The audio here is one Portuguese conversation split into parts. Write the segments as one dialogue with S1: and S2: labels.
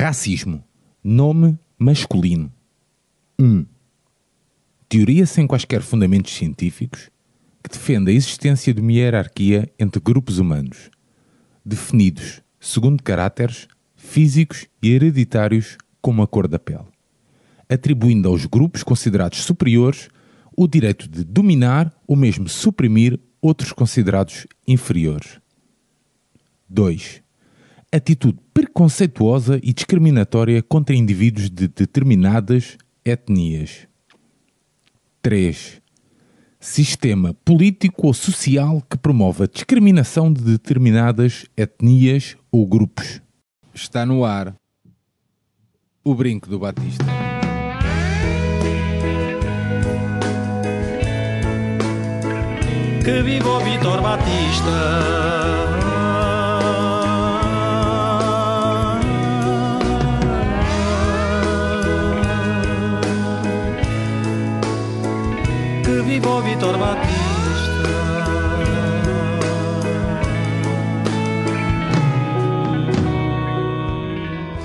S1: Racismo. Nome masculino. 1. Um, teoria sem quaisquer fundamentos científicos que defende a existência de uma hierarquia entre grupos humanos, definidos segundo caráteres físicos e hereditários como a cor da pele, atribuindo aos grupos considerados superiores o direito de dominar ou mesmo suprimir outros considerados inferiores. 2. Atitude preconceituosa e discriminatória contra indivíduos de determinadas etnias. 3. Sistema político ou social que promove a discriminação de determinadas etnias ou grupos. Está no ar o brinco do Batista.
S2: Que viva o Vitor Batista! Que viva o Vitor Batista!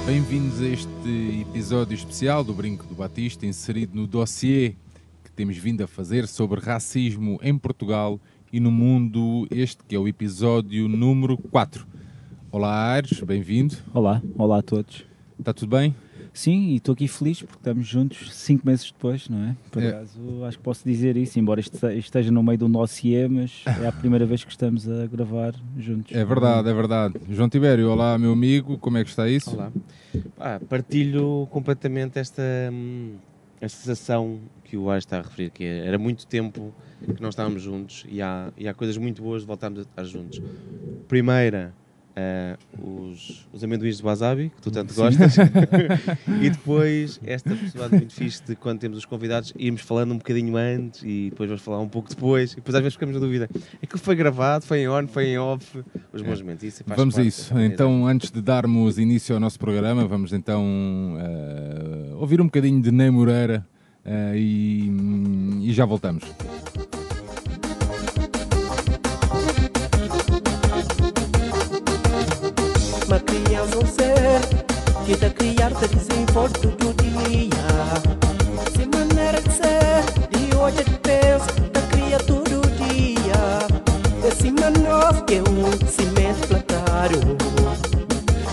S1: Bem-vindos a este episódio especial do Brinco do Batista, inserido no dossiê que temos vindo a fazer sobre racismo em Portugal e no mundo, este que é o episódio número 4. Olá Aires, bem-vindo.
S3: Olá, olá a todos.
S1: Está tudo bem?
S3: Sim, e estou aqui feliz porque estamos juntos cinco meses depois, não é? Por
S1: É.
S3: acaso, acho que posso dizer isso, embora esteja no meio do dossiê, mas é a primeira vez que estamos a gravar juntos.
S1: É verdade, é verdade. João Tibério, olá meu amigo, como é que está isso?
S4: Olá. Pá, partilho completamente esta, hum, esta sensação que o Ares está a referir, que é- era muito tempo que nós estávamos juntos e há, e há coisas muito boas de voltarmos a estar juntos. Primeira, eh, os, os amendoins de wasabi, que tu tanto
S1: Sim.
S4: gostas, e depois esta possibilidade muito fixe de quando temos os convidados irmos falando um bocadinho antes e depois vamos falar um pouco depois, e depois às vezes ficamos na dúvida, é que foi gravado, foi em on, foi em off, os bons momentos. Isso
S1: Vamos a isso. Então, antes de darmos início ao nosso programa, vamos então eh, ouvir um bocadinho de Ney Moreira eh, e, e já voltamos.
S5: Que da criar te desenvolve todo dia. Sem maneira de ser, de hoje é de pensa, da cria todo dia. Esse nós que é um cimento plantário.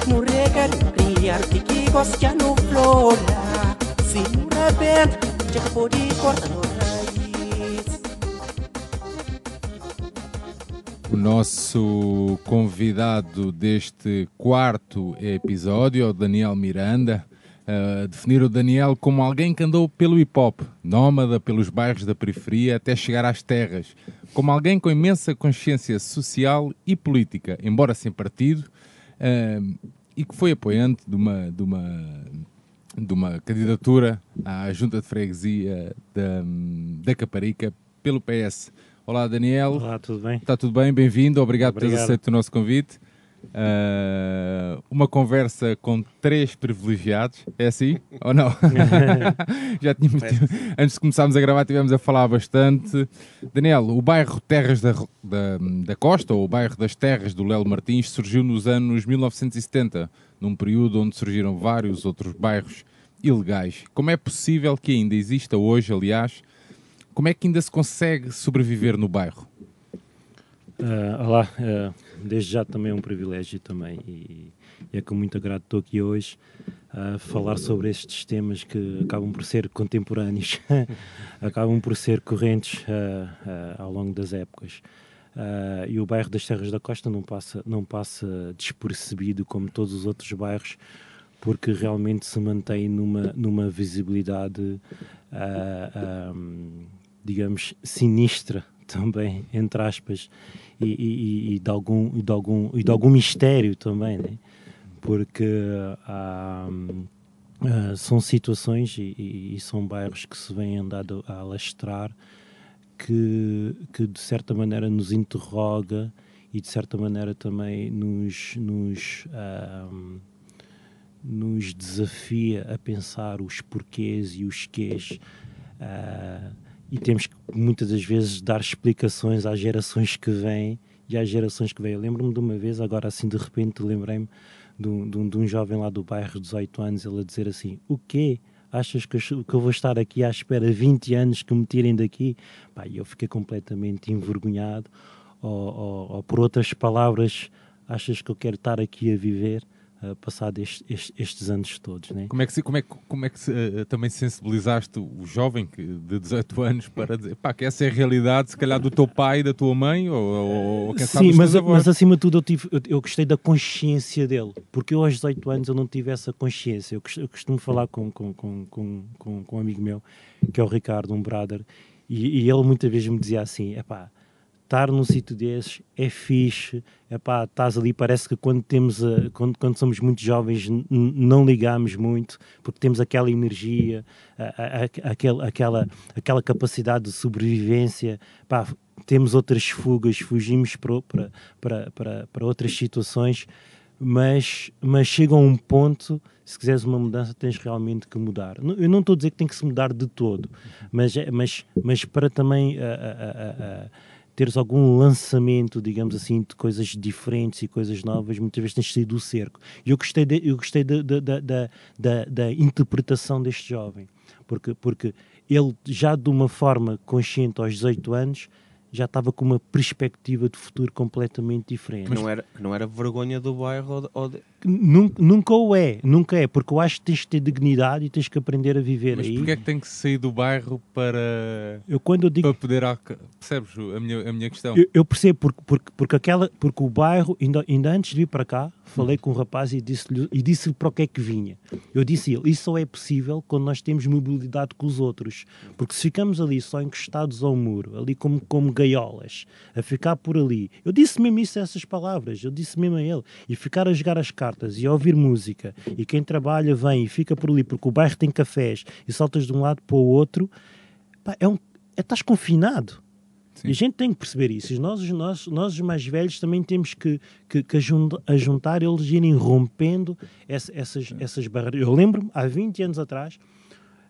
S5: No regar, criar que que gosta no flora. Se não rebenta, já que pode cortar
S1: nosso convidado deste quarto episódio o Daniel Miranda. Uh, definir o Daniel como alguém que andou pelo hip hop, nómada pelos bairros da periferia até chegar às terras, como alguém com imensa consciência social e política, embora sem partido, uh, e que foi apoiante de uma, de uma, de uma candidatura à Junta de Freguesia da, da Caparica pelo PS. Olá, Daniel.
S6: Olá, tudo bem?
S1: Está tudo bem? Bem-vindo. Obrigado, por teres
S6: Obrigado.
S1: aceito o nosso convite. Uh, uma conversa com três privilegiados, é assim? Ou não? Já tínhamos, antes de começarmos a gravar, tivemos a falar bastante. Daniel, o bairro Terras da, da, da Costa, ou o bairro das Terras do Lelo Martins, surgiu nos anos 1970, num período onde surgiram vários outros bairros ilegais. Como é possível que ainda exista hoje, aliás, como é que ainda se consegue sobreviver no bairro?
S6: Ah, olá, ah, desde já também é um privilégio também e, e é com muito agrado estou aqui hoje a falar sobre estes temas que acabam por ser contemporâneos, acabam por ser correntes ah, ao longo das épocas. E o bairro das Terras da Costa não passa, não passa despercebido como todos os outros bairros, porque realmente se mantém numa, numa visibilidade, ah, digamos, sinistra também, entre aspas, e, e- e de, algum, e, de algum, e de algum mistério também, né? porque há, ah, são situações e, e- são bairros que se vêm andado a alastrar que, que de certa maneira nos interroga e de certa maneira também nos, nos, ah, nos desafia a pensar os porquês e os quês ah, e temos que muitas das vezes dar explicações às gerações que vêm e às gerações que vêm. Lembro-me de uma vez, agora assim de repente lembrei-me de um, de um- de um jovem lá do bairro de 18 anos, ele a dizer assim: O quê? Achas que eu, que eu vou estar aqui à espera 20 anos que me tirem daqui? Pá, eu fiquei completamente envergonhado. Ou, ou- ou, por outras palavras, achas que eu quero estar aqui a viver, uh, passado este- este- estes anos todos, né?
S1: Como é que, se- como é, como é que se, eh, também sensibilizaste o jovem que, de 18 anos para dizer pá, que essa é a realidade, se calhar, do teu pai, da tua mãe, ou, ou, ou quem
S6: Sim, mas, mas acima de tudo eu, tive, eu, eu gostei da consciência dele, porque eu aos 18 anos eu não tive essa consciência. Eu, eu costumo falar com, com, com, com, com, com um amigo meu, que é o Ricardo, um brother, e, e ele muitas vezes me dizia assim: é pá, estar num sítio desses é fixe, pá, estás ali, parece que quando, temos a- quando, quando somos muito jovens não ligamos muito, porque temos aquela energia, a- a- a- aquela, aquela capacidade de sobrevivência, temos outras fugas, fugimos para, para, para, para, outras situações, mas, mas chega a um ponto, se quiseres uma mudança, tens realmente que mudar. Eu não estou a dizer que tem que se mudar de todo, mas, é- mas, mas para também ah, ah, ah, teres algum lançamento, digamos assim, de coisas diferentes e coisas novas, muitas vezes tens de sair do cerco. E eu gostei, de- eu gostei da, da, da, da, interpretação deste jovem, porque, porque ele já de uma forma consciente aos 18 anos já estava com uma perspectiva de futuro completamente diferente.
S4: Que não, era, não era vergonha do bairro ou de-
S6: Nunca, nunca o é, nunca é, porque eu acho que tens de ter dignidade e tens que aprender a viver
S1: Mas
S6: aí.
S1: porquê é que tem que sair do bairro para,
S6: Eu quando eu digo
S1: para poder... Percebes a minha, a minha questão?
S6: Eu, eu percebo, porque, porque, porque, aquela, porque o bairro, ainda, ainda antes de vir para cá, falei com um rapaz e disse-lhe e disse para o que é que vinha. Eu disse a ele, isso só é possível quando nós temos mobilidade com os outros. Porque se ficamos ali só encostados ao muro, ali como, como gaiolas, a ficar por ali, eu disse mesmo isso, essas palavras, eu disse mesmo a ele, e ficar a jogar as cartas e a ouvir música, e quem trabalha vem e fica por ali, porque o bairro tem cafés, e saltas de um lado para o outro, pá, é um, é, estás confinado.
S1: Sim.
S6: E a gente tem que perceber isso. E nós, nós, nós os mais velhos, também temos que, que, que ajun- a juntar, eles irem rompendo essa- essas, essas barreiras. Eu lembro-me, há 20 anos atrás,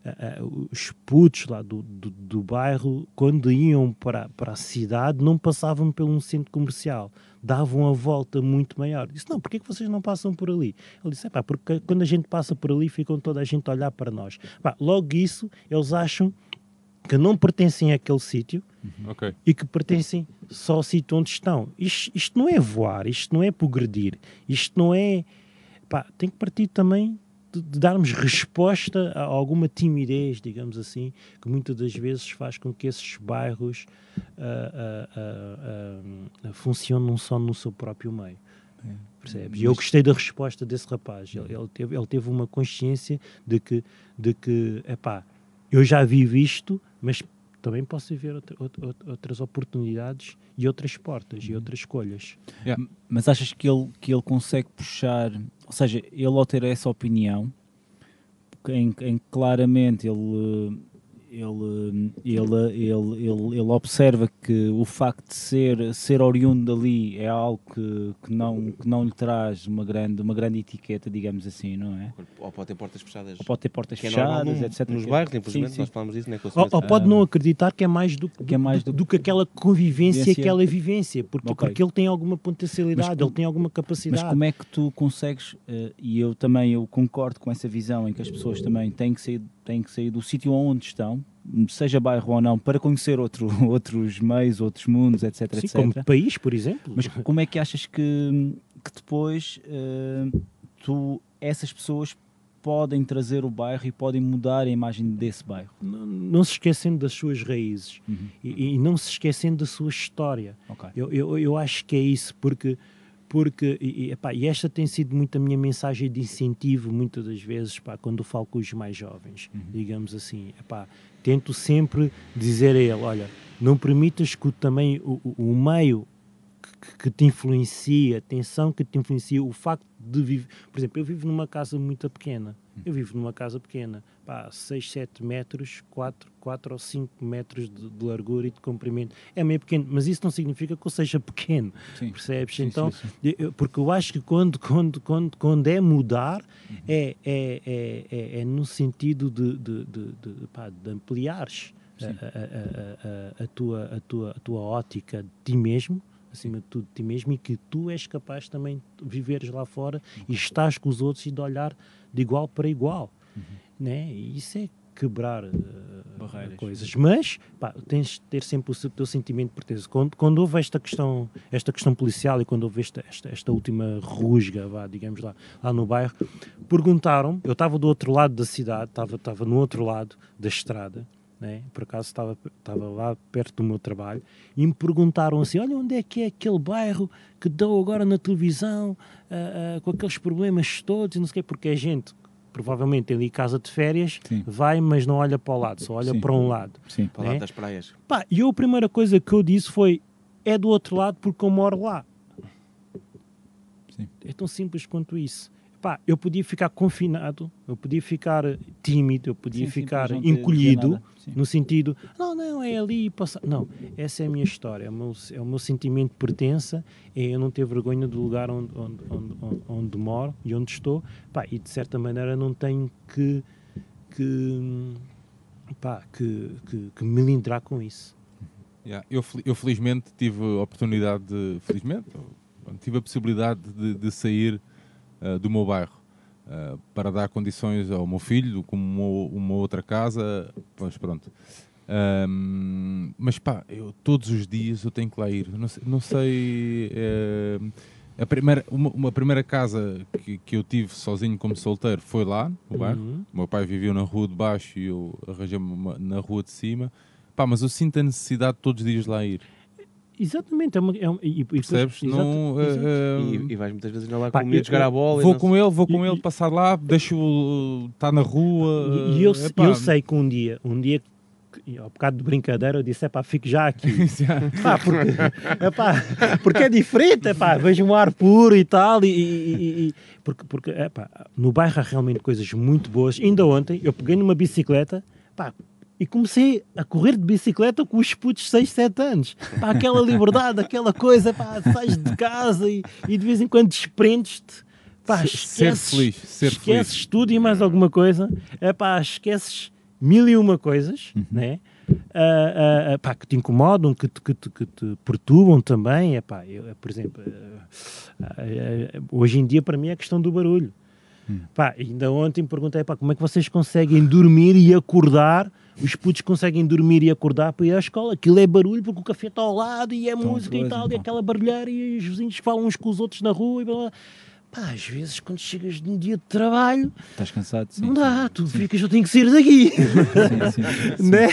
S6: ah, ah, os putos lá do, do, do bairro, quando iam para, para a cidade, não passavam pelo um centro comercial. Davam a volta muito maior. Disse, não, porquê que vocês não passam por ali? Ele disse, é pá, porque quando a gente passa por ali, ficam toda a gente a olhar para nós. Pá, logo isso, eles acham que não pertencem àquele sítio,
S1: Ok.
S6: e que pertencem só ao sítio onde estão. Isto, isto não é voar, isto não é progredir, isto não é. Pá, tem que partir também de, de darmos resposta a alguma timidez, digamos assim, que muitas das vezes faz com que esses bairros ah, ah, funcionem só no seu próprio meio. Percebes? E eu gostei da resposta desse rapaz. Ele, ele teve, ele teve uma consciência de que, de que epá, eu já vivi isto, mas também posso viver outra- outra- outras oportunidades e outras portas e outras escolhas.
S3: Mas achas que ele, que ele consegue puxar, ou seja, ele ao ter essa opinião, em, que claramente ele, ele, ele, ele, ele, ele observa que o facto de ser, ser oriundo dali é algo que, que, não, que não lhe traz uma grande, uma grande etiqueta, digamos assim, não é?
S4: Ou pode ter portas fechadas.
S3: Ou pode ter portas
S4: que é
S3: fechadas,
S4: num-
S3: etc.
S4: Nos bairros,
S3: Sim,
S4: infelizmente,
S3: sim.
S4: nós falamos disso, né? o
S6: Ou, ou pode não acreditar que é mais do,
S3: Que é mais do-
S6: do que aquela convivência,
S3: Vivência.
S6: aquela vivência, porque,
S3: Ok.
S6: porque ele tem alguma potencialidade,
S3: Mas
S6: ele tem alguma capacidade.
S3: Mas como é que tu consegues, eh, e eu também eu concordo com essa visão em que as pessoas também têm que sair, têm que sair do sítio onde estão, seja bairro ou não, para conhecer outro, outros meios, outros mundos, etc,
S6: Sim,
S3: etc.
S6: como país, por exemplo.
S3: Mas como é que achas que, que depois eh, tu, essas pessoas podem trazer o bairro e podem mudar a imagem desse bairro?
S6: não, não se esquecendo das suas raízes
S3: Uhum.
S6: e, e não se esquecendo da sua história.
S3: Ok.
S6: Eu, eu, eu acho que é isso, porque, porque e, epá, e esta tem sido muito a minha mensagem de incentivo, muitas das vezes, pá, quando falo com os mais jovens, digamos assim. Epá, tento sempre dizer a ele: olha, não permitas que também o, o, o meio que, que te influencia, a tensão que te influencia, o facto de viver. Por exemplo, eu vivo numa casa muito pequena. Eu vivo numa casa pequena, pá, 6, 7 metros, 4, 4 ou 5 metros de, de largura e de comprimento. É meio pequeno, mas isso não significa que eu seja pequeno,
S3: Sim.
S6: percebes?
S3: Sim,
S6: então,
S3: sim,
S6: eu- porque eu acho que quando, quando, quando, quando é mudar, é, é, é, é, é no sentido de, de, de, de, pá, de ampliares a, a, a, a, a, tua, a, tua, a tua ótica de ti mesmo, acima de tudo de ti mesmo e que tu és capaz também de viveres lá fora e estás com os outros e de olhar de igual para igual. Né? E isso é quebrar
S3: Barreiras.
S6: coisas. Mas pá, tens de ter sempre o teu sentimento de pertença. Quando, quando houve esta questão, esta questão policial e quando houve esta, esta, esta última rusga, vá, digamos lá, lá no bairro, perguntaram eu estava do outro lado da cidade, estava, estava no outro lado da estrada, né? por acaso estava, estava lá perto do meu trabalho, e me perguntaram assim: olha, onde é que é aquele bairro que deu agora na televisão ah, ah, com aqueles problemas todos, e não sei o quê, porque a gente. Provavelmente tem ali casa de férias,
S7: Sim.
S6: vai, mas não olha para o lado, só olha
S7: Sim.
S6: para um lado.
S7: Sim.
S4: Para lá
S6: né?
S4: das praias.
S6: Pá, e eu a primeira coisa que eu disse foi: é do outro lado porque eu moro lá.
S7: Sim.
S6: É tão simples quanto isso. Pá, eu podia ficar confinado, eu podia ficar tímido, eu podia
S7: Sim,
S6: ficar encolhido, no sentido, não, não, é ali passar. Não, essa é a minha história, é o meu, é o meu sentimento de pertença, é eu não ter vergonha do lugar onde, onde, onde, onde, moro e onde estou, pá, e de certa maneira não tenho que, que, pá, que, que, que me melindrar com isso.
S1: Yeah, Eu, eu felizmente tive a oportunidade de. Felizmente, tive a possibilidade de, de sair ah, do meu bairro ah, para dar condições ao meu filho, como uma, uma outra casa. Pois pronto. Ahm, mas pá, eu todos os dias eu tenho que lá ir. Não sei. Não sei eh, a primeira, uma, uma primeira casa que, que eu tive sozinho como solteiro foi lá, no bairro.
S6: Uhum.
S1: O meu pai vivia na rua de baixo e eu arranjei-me na rua de cima. Pá, mas eu sinto a necessidade de todos os dias lá ir.
S6: Exatamente, é uma, é e, e
S1: Percebes? não, eh,
S4: E, e vais muitas vezes ainda lá
S6: Pá,
S4: com o miúdo
S6: eu-
S4: jogar a bola.
S1: vou com ele, vou com ele passar lá, deixo-o estar na rua.
S6: E, eu,
S1: eh, epá,
S6: eu sei que um dia, um dia, ao bocado de brincadeira, eu disse: é pá, fico já aqui. Pá, porque, epá, porque é diferente, epá, vejo um ar puro e tal, e, e- e- e- porque, porque epá, no bairro há realmente coisas muito boas. Ainda ontem eu peguei numa bicicleta pá, e comecei a correr de bicicleta com os putos de 6, 7 anos. Pá, aquela liberdade, aquela coisa, pá, sais de casa e, e de vez em quando desprendes-te. Pá,
S1: Ser- ser
S6: esqueces,
S1: feliz, ser
S6: esqueces
S1: feliz.
S6: tudo e mais alguma coisa. É pá, esqueces mil e uma coisas, né? Ah, ah, ah, pá, que te incomodam, que te, que te, que te perturbam também. É pá, eu, por exemplo, hoje em dia para mim é a questão do barulho. Pá, ainda ontem perguntei pá, como é que vocês conseguem dormir e acordar. Os putos conseguem dormir e acordar para ir à escola. Aquilo é barulho porque o café está ao lado e é música e tal, e
S7: pá.
S6: aquela barulheira e os vizinhos falam uns com os outros na rua e blá, blá. Pá, às vezes quando chegas de um dia de trabalho,
S7: Estás cansado? Sim,
S6: não
S7: sim.
S6: dá, tu ficas, eu tenho que sair daqui.
S7: Sim, sim, sim.
S6: né?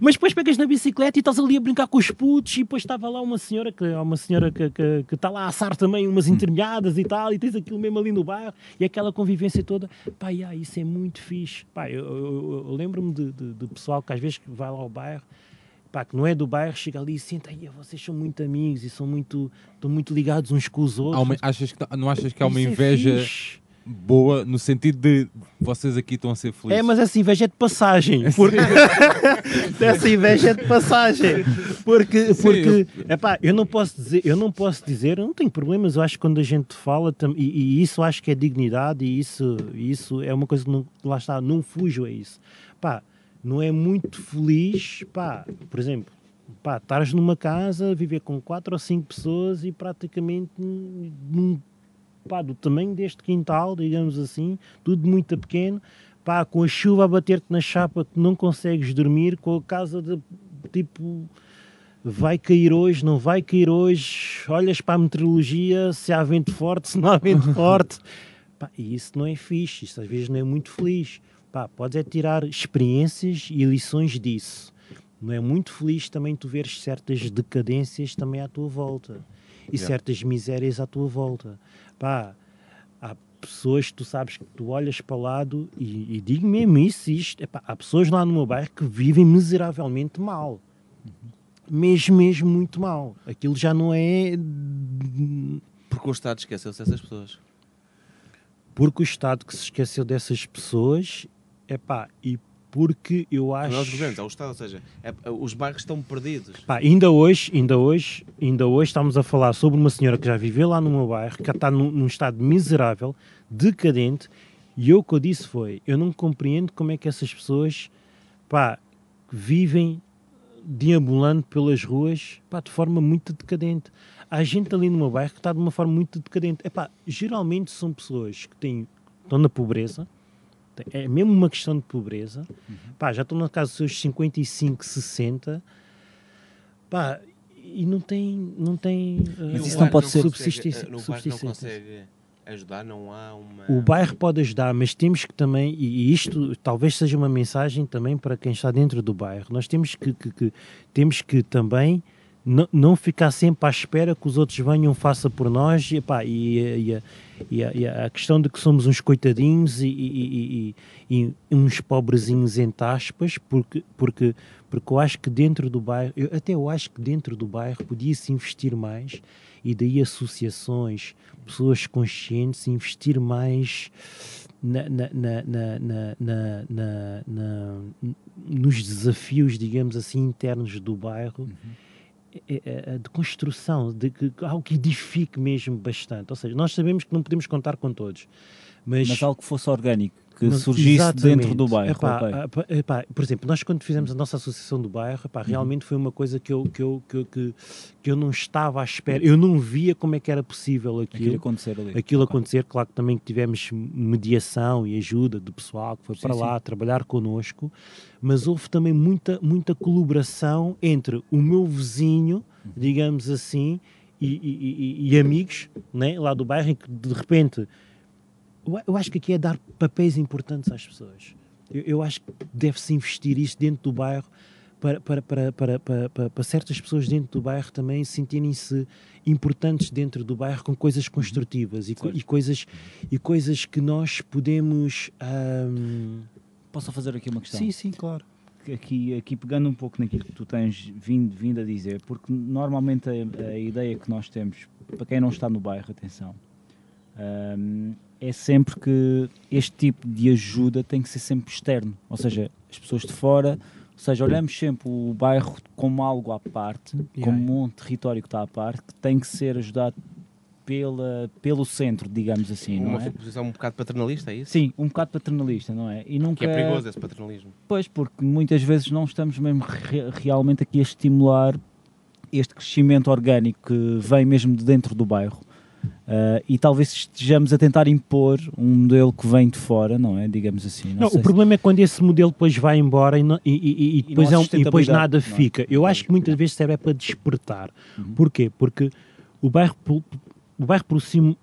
S6: Mas depois pegas na bicicleta e estás ali a brincar com os putos e depois estava lá uma senhora que uma senhora que, que, que está lá a assar também umas intermeadas e tal, e tens aquilo mesmo ali no bairro e aquela convivência toda. Pá, yeah, isso é muito fixe. Pá, eu, eu- eu- eu lembro-me de, de- de pessoal que às vezes vai lá ao bairro. Pá, que não é do bairro, chega ali e senta aí, vocês são muito amigos e são muito, estão muito ligados uns com os outros.
S1: uma- achas que, não achas que há uma
S6: é
S1: inveja
S6: fixe.
S1: boa no sentido de vocês aqui estão a ser felizes?
S6: É, mas essa inveja é de passagem. Porque... essa inveja é de passagem. Porque,
S1: Sim,
S6: porque epá, eu não posso dizer, eu não posso dizer, eu não tenho problemas, eu acho que quando a gente fala, e, e isso acho que é dignidade, e isso, isso é uma coisa que não, lá está, não fujo a isso. Pá, não é muito feliz, pá, por exemplo, pá, estares numa casa, viver com quatro ou cinco pessoas e praticamente num- pá, do tamanho deste quintal, digamos assim, tudo muito pequeno, pá, com a chuva a bater-te na chapa que não consegues dormir, com a casa de tipo vai cair hoje, não vai cair hoje, olhas para a meteorologia, se há vento forte, se não há vento forte. Pá, e isso não é fixe, isso às vezes não é muito feliz. Pá, podes é tirar experiências e lições disso. Não é muito feliz também tu veres certas decadências também à tua volta e
S4: Yeah.
S6: certas misérias à tua volta. Pá, há pessoas que tu sabes que tu olhas para o lado e, e digo mesmo isso, isto, epá, há pessoas lá no meu bairro que vivem miseravelmente mal. Mesmo, mesmo muito mal. Aquilo já não é
S4: Porque o Estado esqueceu-se dessas pessoas.
S6: porque o Estado que se esqueceu dessas pessoas, epá, e porque eu
S4: Não é os
S6: acho...
S4: governos, é o Estado. Ou seja, é- os bairros estão perdidos.
S6: Pá, ainda hoje, ainda hoje, ainda hoje estamos a falar sobre uma senhora que já viveu lá no meu bairro, que está num, num estado miserável, decadente, e eu o que eu disse foi, eu não compreendo como é que essas pessoas, pá, vivem deambulando pelas ruas, pá, de forma muito decadente. há gente ali no meu bairro que está de uma forma muito decadente. Epá, geralmente são pessoas que têm, estão na pobreza, é mesmo uma questão de pobreza, pá, já estão na casa dos seus 55, 60, pá, e não tem, não tem
S3: Mas
S6: uh,
S3: isso não pode ser-
S6: subsistência.
S4: No bairro não consegue ajudar, não há uma...
S6: O bairro pode ajudar, mas temos que também, e e isto talvez seja uma mensagem também para quem está dentro do bairro, nós temos que, que- que- temos que também não, não ficar sempre à espera que os outros venham, faça por nós, e, epá, e, e a- e a, e a- questão de que somos uns coitadinhos e, uns pobrezinhos entre aspas, porque, porque, porque eu acho que dentro do bairro, eu, até eu acho que dentro do bairro podia-se investir mais, e daí associações, pessoas conscientes, investir mais na, na- na- nos desafios, digamos assim, internos do bairro. é de construção, de que, algo que edifique mesmo bastante. Ou seja, nós sabemos que não podemos contar com todos, mas,
S3: Mas algo que fosse orgânico, que
S6: mas-
S3: surgisse
S6: exatamente.
S3: dentro do bairro.
S6: Epá,
S3: ok.
S6: epá, por exemplo, nós quando fizemos a nossa associação do bairro, epá, realmente foi uma coisa que eu, que, eu, que, eu, que, que eu não estava à espera, eu não via como é que era possível
S3: Aquilo
S6: aquilo,
S3: acontecer ali.
S6: aquilo
S3: Ok.
S6: acontecer. Claro que também tivemos mediação e ajuda do pessoal que foi
S3: Sim,
S6: para
S3: sim.
S6: lá trabalhar connosco, mas houve também muita, muita colaboração entre o meu vizinho,
S3: Uhum.
S6: digamos assim, e, e- e- e amigos né, lá do bairro, em que de repente eu, acho que aqui é dar papéis importantes às pessoas. Eu, eu acho que deve-se investir isto dentro do bairro para, para, para, para, para, para- certas pessoas dentro do bairro também sentirem-se importantes dentro do bairro com coisas construtivas e, co- e coisas, e coisas que nós podemos.
S3: Posso fazer aqui uma questão?
S6: Sim, sim, claro.
S3: aqui, aqui pegando um pouco naquilo que tu tens vindo, vindo a dizer, porque normalmente a, a ideia que nós temos, para quem não está no bairro, atenção, é sempre que este tipo de ajuda tem que ser sempre externo, ou seja, as pessoas de fora, ou seja, olhamos sempre o bairro como algo à parte, como um território que está à parte, que tem que ser ajudado pela, pelo centro, digamos assim, não
S4: uma
S3: é?
S4: posição um bocado paternalista, é isso?
S3: Sim, um bocado paternalista, não é? E nunca
S4: Que é perigoso esse paternalismo.
S3: Pois, porque muitas vezes não estamos mesmo re- realmente aqui a estimular este crescimento orgânico que vem mesmo de dentro do bairro. Ah, e talvez estejamos a tentar impor um modelo que vem de fora, não é? Digamos assim. Não,
S6: Não, o
S3: se-
S6: problema é quando esse modelo depois vai embora e, não- e- e- e depois, é um- e depois nada
S3: não é?
S6: fica. Eu acho que muitas vezes serve é para despertar.
S3: Uhum.
S6: Porquê? Porque o bairro, por- o bairro por si,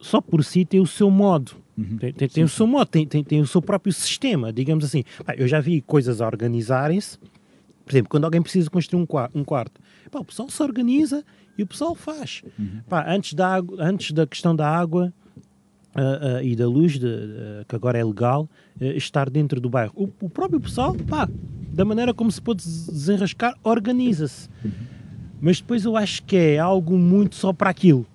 S6: só por si tem o seu modo.
S3: Uhum.
S6: Tem, tem- tem o seu modo, tem, tem, tem o seu próprio sistema, digamos assim. Eu já vi coisas a organizarem-se. Por exemplo, quando alguém precisa construir um, um quarto, pá, o pessoal se organiza e o pessoal faz.
S3: Uhum.
S6: Pá, antes, da, antes da questão da água ah, ah, e da luz, de- ah, que agora é legal, ah, estar dentro do bairro. O, o próprio pessoal, pá, da maneira como se pode des- desenrascar, organiza-se. Mas depois eu acho que é algo muito só para aquilo.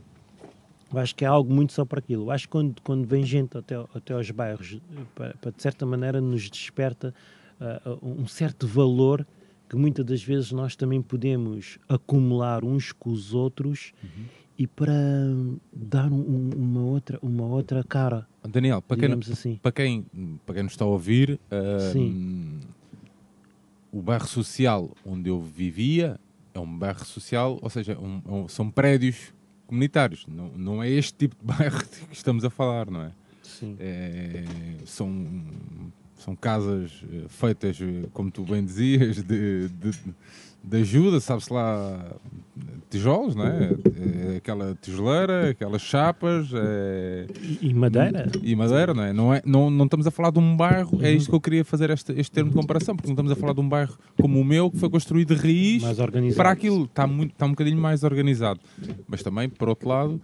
S6: Eu acho que é algo muito só para aquilo. Eu acho que quando, quando vem gente até, até aos bairros, eh, para, para, de certa maneira nos desperta ah, um certo valor que muitas das vezes nós também podemos acumular uns com os outros e para dar um- um- uma, outra, uma outra cara,
S1: Daniel, para quem,
S6: assim.
S1: para quem, para quem nos está a ouvir,
S6: Sim.
S1: o bairro social onde eu vivia é um bairro social, ou seja, um- um- são prédios comunitários. Não, não é este tipo de bairro que estamos a falar, não é?
S6: Sim.
S1: É, são, são casas eh, feitas, eh, como tu bem dizias, de, de, de ajuda, sabe-se lá, tijolos, não é? É Aquela tijoleira, aquelas chapas é,
S6: E, e madeira?
S1: e madeira, não é? Não, é não, não estamos a falar de um bairro, é isto que eu queria fazer este, este termo de comparação, porque não estamos a falar de um bairro como o meu, que foi construído de raiz para aquilo, está, muito, está um bocadinho mais organizado. Mas também, por outro lado,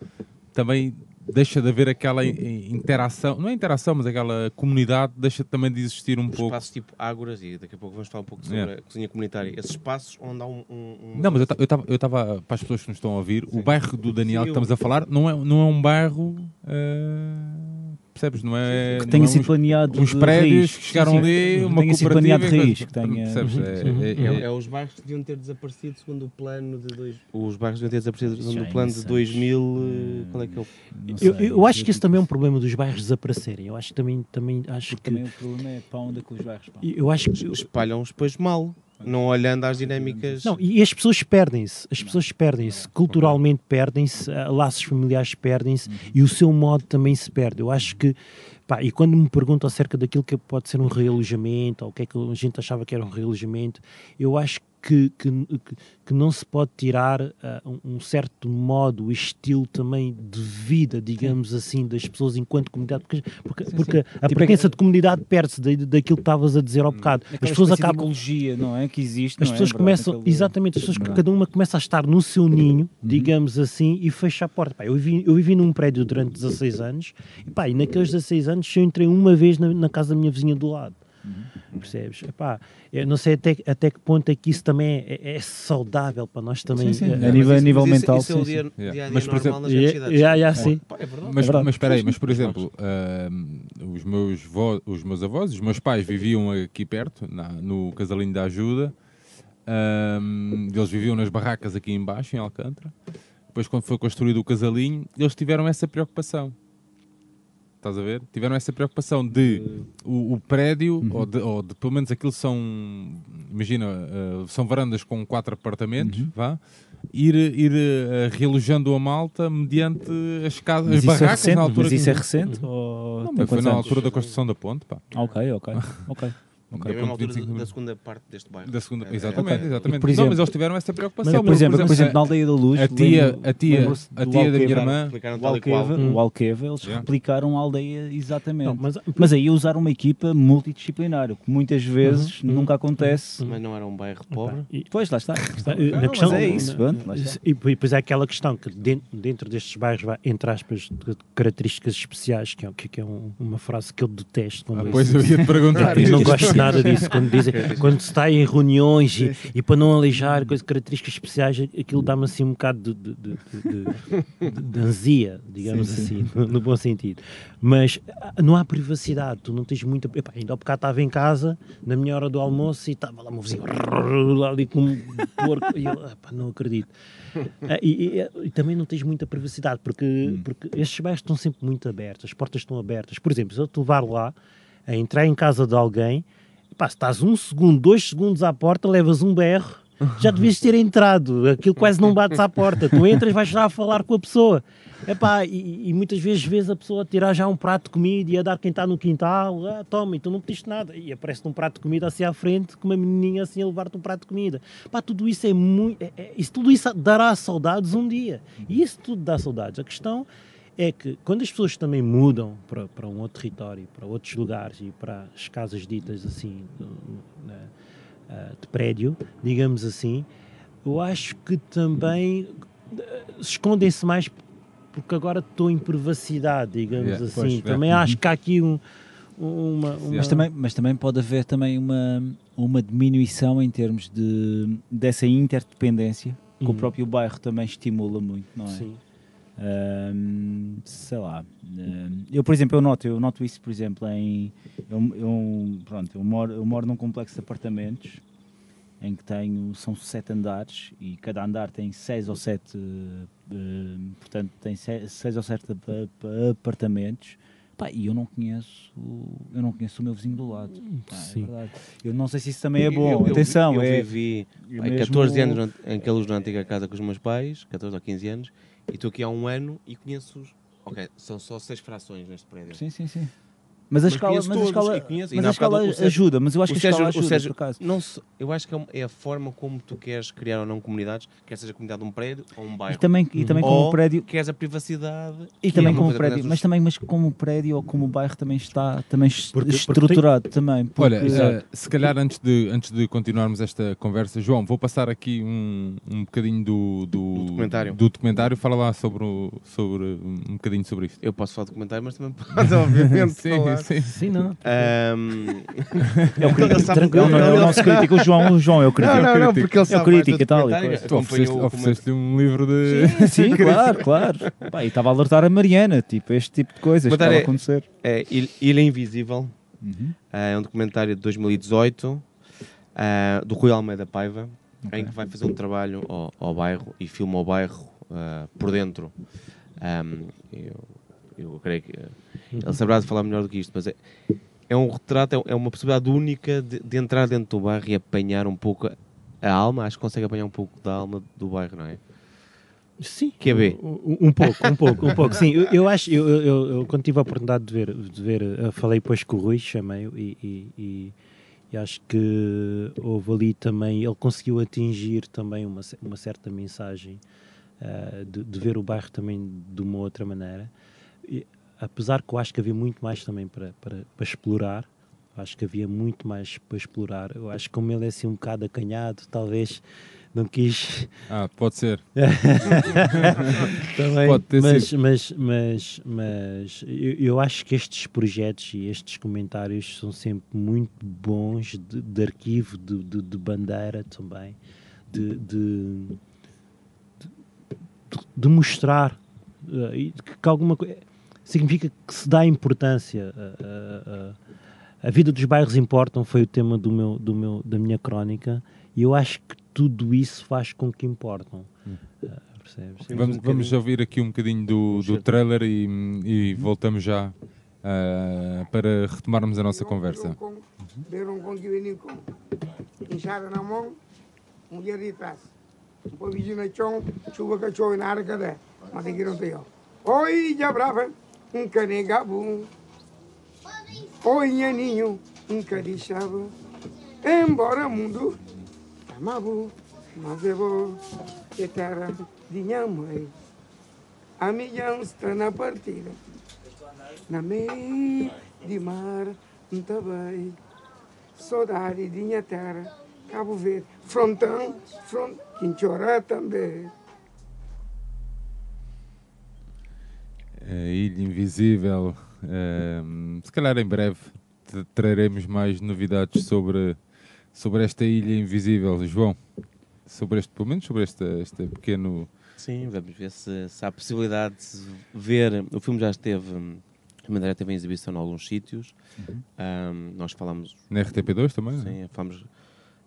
S1: também deixa de haver aquela in- in- interação, não é interação, mas aquela comunidade deixa também de existir um
S4: Os
S1: pouco.
S4: espaços tipo ágoras, e daqui a pouco vamos falar um pouco sobre
S1: Yeah.
S4: a cozinha comunitária. Esses espaços onde há um. um-
S1: Não, mas eu ta- eu estava, para as pessoas que nos estão a ouvir, o
S4: Sim.
S1: bairro do Daniel
S4: Sim,
S1: que
S4: eu-
S1: estamos a falar não é, não é um bairro. eh, percebes? Não é.
S3: que
S1: não
S3: tenha
S1: é
S3: sido
S1: uns-
S3: planeado
S1: uns
S3: de
S1: prédios que chegaram
S3: Sim,
S1: ali, uma
S3: tenha sido
S1: cooperativa.
S3: planeado de raiz. Que tenha...
S1: Percebes?
S6: Uhum,
S1: É-
S6: uhum,
S1: é-
S6: uhum.
S1: é-
S4: É, os bairros que deviam ter desaparecido segundo o plano de dois. Os bairros deviam ter desaparecido segundo
S3: é
S4: o plano de
S3: insano.
S4: 2000. eh, Qual é que é o.
S3: Não
S6: Eu, eu acho que esse também é um problema dos bairros desaparecerem. Eu acho que também, também acho
S3: Porque
S6: que
S3: também o problema é para onde é que os bairros vão.
S6: eu acho que
S4: Espalham-os depois mal. Não olhando às dinâmicas.
S6: Não, e as pessoas perdem-se, as pessoas perdem-se, culturalmente perdem-se, ah, laços familiares perdem-se e o seu modo também se perde. Eu acho que, pá, e quando me perguntam acerca daquilo que pode ser um realojamento ou o que é que a gente achava que era um realojamento, eu acho que, que, que- não se pode tirar ah, um, certo modo, o estilo também de vida, digamos assim, das pessoas enquanto comunidade, porque, porque, porque a
S3: Tipo,
S6: pertença de comunidade perde-se da- daquilo que estavas a dizer ao bocado. As
S3: Aquela
S6: pessoas acabam.
S3: ecologia, não é? Que existe.
S6: As
S3: é?
S6: pessoas
S3: Verdade,
S6: começam, exatamente, as pessoas,
S3: Verdade.
S6: cada uma começa a estar no seu ninho, digamos assim, e fecha a porta. Pá, eu, vivi, eu vivi num prédio durante 16 anos, e, pá, e naqueles 16 anos eu entrei uma vez na, na casa da minha vizinha do lado. Percebes? Epá, eu não sei até, até que ponto é que isso também é, é saudável para nós também.
S3: Sim, sim.
S6: eh,
S3: A
S4: Mas
S3: nível-
S4: isso-
S3: nível
S4: mas isso-
S3: mental,
S4: Isso é o
S3: sim,
S4: dia,
S3: sim.
S4: dia a dia
S1: Mas, por
S4: normal
S1: exemplo,
S4: nas
S6: e- e- e- sim.
S4: É verdade.
S1: Mas,
S6: verdade.
S1: mas espera aí, mas por exemplo, ahm, os, meus vo- os meus avós, os meus pais viviam aqui perto, na- no Casalinho da Ajuda. Ahm, eles viviam nas barracas aqui embaixo, em Alcântara. Depois, quando foi construído o casalinho, eles tiveram essa preocupação. Estás a ver? Tiveram essa preocupação de o, o prédio, ou, de, ou de- pelo menos aquilo são, imagina, ah, são varandas com quatro apartamentos, vá, ir, ir ah, realojando a malta mediante as casas,
S3: Mas
S1: as
S3: isso é
S1: barracas
S3: recente?
S1: na altura.
S3: Mas isso é
S1: que-
S3: recente? Ou
S1: Não, mas foi na altura da construção da ponte, pá.
S3: Ok, ok, ok.
S4: É a
S1: Ok,
S4: mesma
S1: ponto
S4: altura
S1: 25
S4: da segunda parte deste bairro.
S1: da segunda,
S4: É, é,
S1: exatamente, exatamente.
S3: E, por
S1: não,
S3: exemplo-
S1: mas eles tiveram essa preocupação.
S3: Mas, por exemplo, por exemplo, na
S1: a-
S3: Aldeia da Luz,
S1: a tia, a tia, a tia da minha irmã,
S3: o
S4: e.
S3: Alqueva,
S6: Hum.
S3: o Alqueva, eles
S1: Yeah.
S3: replicaram a aldeia exatamente.
S6: Não, mas,
S3: Mas aí usaram uma equipa multidisciplinar, o que muitas vezes
S6: Uhum,
S3: nunca acontece.
S4: Mas não era um bairro pobre.
S6: e-
S3: Pois, lá está.
S6: Está,
S3: Não,
S6: na
S3: mas
S6: questão,
S3: é isso, pronto, está.
S6: E depois é aquela questão que dentro, dentro destes bairros, vai, entre aspas, de características especiais, que é, que, que é um- uma frase que eu detesto.
S1: Ah, pois eu ia te perguntar.
S6: Não gosto nada disso. Quando, dizem, quando se está em reuniões e, e para não aleijar coisas, características especiais, aquilo dá-me assim um bocado de, de, de, de- de- ansia, digamos
S3: Sim, sim.
S6: assim, no, no bom sentido. Mas ah, não há privacidade, tu não tens muita. Epá, ainda há bocado estava em casa, na minha hora do almoço, e estava lá o meu vizinho lá ali com um porco, e eu, epá, não acredito. Ah, e, e- e também não tens muita privacidade, porque, porque estes bairros estão sempre muito abertos, as portas estão abertas. Por exemplo, se eu te levar lá, a entrar em casa de alguém, pá, se estás um segundo, dois segundos à porta, levas um berro, já devias ter entrado, aquilo quase não bates à porta, tu entras, vais já a falar com a pessoa. Epá, e, e muitas vezes vês a pessoa tirar já um prato de comida e a dar quem está no quintal, ah, toma, e tu não pediste nada, e aparece-te um prato de comida assim à frente, com uma menininha assim a levar-te um prato de comida. Pá, tudo isso é muito, é- é- isso, tudo isso dará saudades um dia, e isso tudo dá saudades. A questão é que quando as pessoas também mudam para, para um outro território, para outros lugares e para as casas ditas assim de, ah, de prédio, digamos assim, eu acho que também eh, escondem-se mais porque agora estou em privacidade, digamos
S1: Yeah,
S6: assim.
S1: pois,
S6: também
S1: yeah.
S6: acho que há aqui um, uma, uma-
S3: Mas também, mas também pode haver também uma, uma diminuição em termos de, dessa interdependência que o
S6: Uhum.
S3: próprio bairro também estimula muito, não é?
S6: Sim.
S3: Ahm, sei lá. ahm, eu, por exemplo, eu noto, eu noto isso, por exemplo, em. Eu, eu- pronto, eu moro, eu moro num complexo de apartamentos em que tenho. São sete andares e cada andar tem seis ou sete. eh, portanto, tem se- seis ou sete apa- apa- apartamentos. Pá, e eu não conheço eu não conheço o meu vizinho do lado. Pá, é
S6: Sim.
S3: verdade. Eu não sei se isso também é bom.
S4: Eu- eu-
S3: Atenção,
S4: eu,
S3: é.
S4: vivi
S3: eu
S4: há
S3: mesmo-
S4: 14 anos na- em Queluz, na antiga casa com os meus pais, 14 ou 15 anos, e estou aqui há um ano e conheço-os. Ok, são só seis frações neste prédio.
S3: Sim, sim, sim. Mas a
S4: Mas conheço
S3: mas a
S4: todos e conheço.
S3: mas a
S4: o Sérgio-
S3: ajuda, mas eu acho que a
S4: Sérgio- o
S3: ajuda,
S4: Sérgio-
S3: por acaso.
S4: Não se- eu acho que é é a forma como tu queres criar ou não comunidades, quer seja a comunidade de um prédio ou um
S3: E
S4: bairro.
S3: também, e também como
S4: Ou
S3: o prédio,
S4: queres a privacidade.
S3: e também
S4: é
S3: como prédio, mas também mas como o prédio ou como o bairro também está também
S6: Porque- porque
S3: estruturado também. porque-
S1: Olha, eh, se calhar antes de, antes de continuarmos esta conversa, João, vou passar aqui um, um bocadinho do, do,
S4: Do documentário.
S1: do documentário. Fala lá sobre, o- sobre um bocadinho sobre isto.
S4: Eu posso falar de comentário, mas também posso, obviamente,
S1: sim,
S4: falar.
S1: Sim.
S6: Sim, não.
S3: É o crítico,
S4: Ele sabe-
S3: tranquilo, não, é o nosso crítico, o João, o João é o crítico.
S4: Não, não, não, porque ele
S3: É o
S4: sabe
S3: crítico
S4: mais
S3: e tal, e.
S1: Tu ofereceste-
S4: o
S1: ofereceste-lhe um livro de.
S3: Sim, sim, claro, claro. Pá, e estava a alertar a Mariana, tipo, este tipo de coisas que estava a
S4: é-
S3: acontecer.
S4: É Il- Ilha Invisível,
S3: Uhum.
S4: ah, é um documentário de 2018 ah, do Rui Almeida Paiva, em que vai fazer um trabalho ao, ao bairro e filma o bairro ah, por dentro. Eu, eu creio que ah, ele saberá de falar melhor do que isto, mas é, é um retrato, é- é uma possibilidade única de, de entrar dentro do bairro e apanhar um pouco a alma. Acho que consegue apanhar um pouco da alma do bairro, não é?
S6: Sim.
S4: Que é.
S6: Um, um pouco, um pouco, um pouco. Sim, eu, eu acho, eu, eu, eu quando tive a oportunidade de ver, de ver eh, falei depois com o Rui, chamei-o e, e, e- e acho que houve ali também, ele conseguiu atingir também uma, uma certa mensagem eh, de, de ver o bairro também de uma outra maneira. E, apesar que eu acho que havia muito mais também para, para, para explorar, acho que havia muito mais para explorar. Eu acho que como ele é assim um bocado acanhado, talvez não quis
S1: Ah, pode ser.
S6: também,
S1: Pode ter
S6: mas,
S1: sido.
S6: mas, mas, mas eu, eu acho que estes projetos e estes comentários são sempre muito bons de, de arquivo, de, de, de bandeira também, de, de, de, mostrar eh, e que, que alguma coisa significa que se dá importância. a- a- a- vida dos bairros importam foi o tema do meu, do meu, da minha crónica e eu acho que tudo isso faz com que importam. Ah, percebes?
S1: Vamos,
S4: um
S1: vamos
S4: bocadinho.
S1: ouvir aqui um bocadinho do, do trailer e, e voltamos já ah, para retomarmos a nossa conversa.
S8: Ver um com na mão, de trás. Chão, chuva na? Mas tem que. Oi, já brava, um canegabu. Oi, nhaninho, um cadixabo. Embora mundo, tamabu, mas eu vou que terra de minha mãe. A minha está na partida. Na meio de mar, também. Saudade de minha terra, Cabo Verde, frontão, front, Quinchorá também.
S1: A Ilha Invisível. ah, se calhar em breve traremos mais novidades sobre, sobre esta Ilha Invisível, João. Sobre este, pelo menos sobre este, este pequeno.
S4: Sim, vamos ver se, se há possibilidade de ver. O filme já esteve. A Madeira teve em exibição em alguns sítios. Ahm, nós falamos,
S1: Na RTP2 também? é?
S4: sim, falamos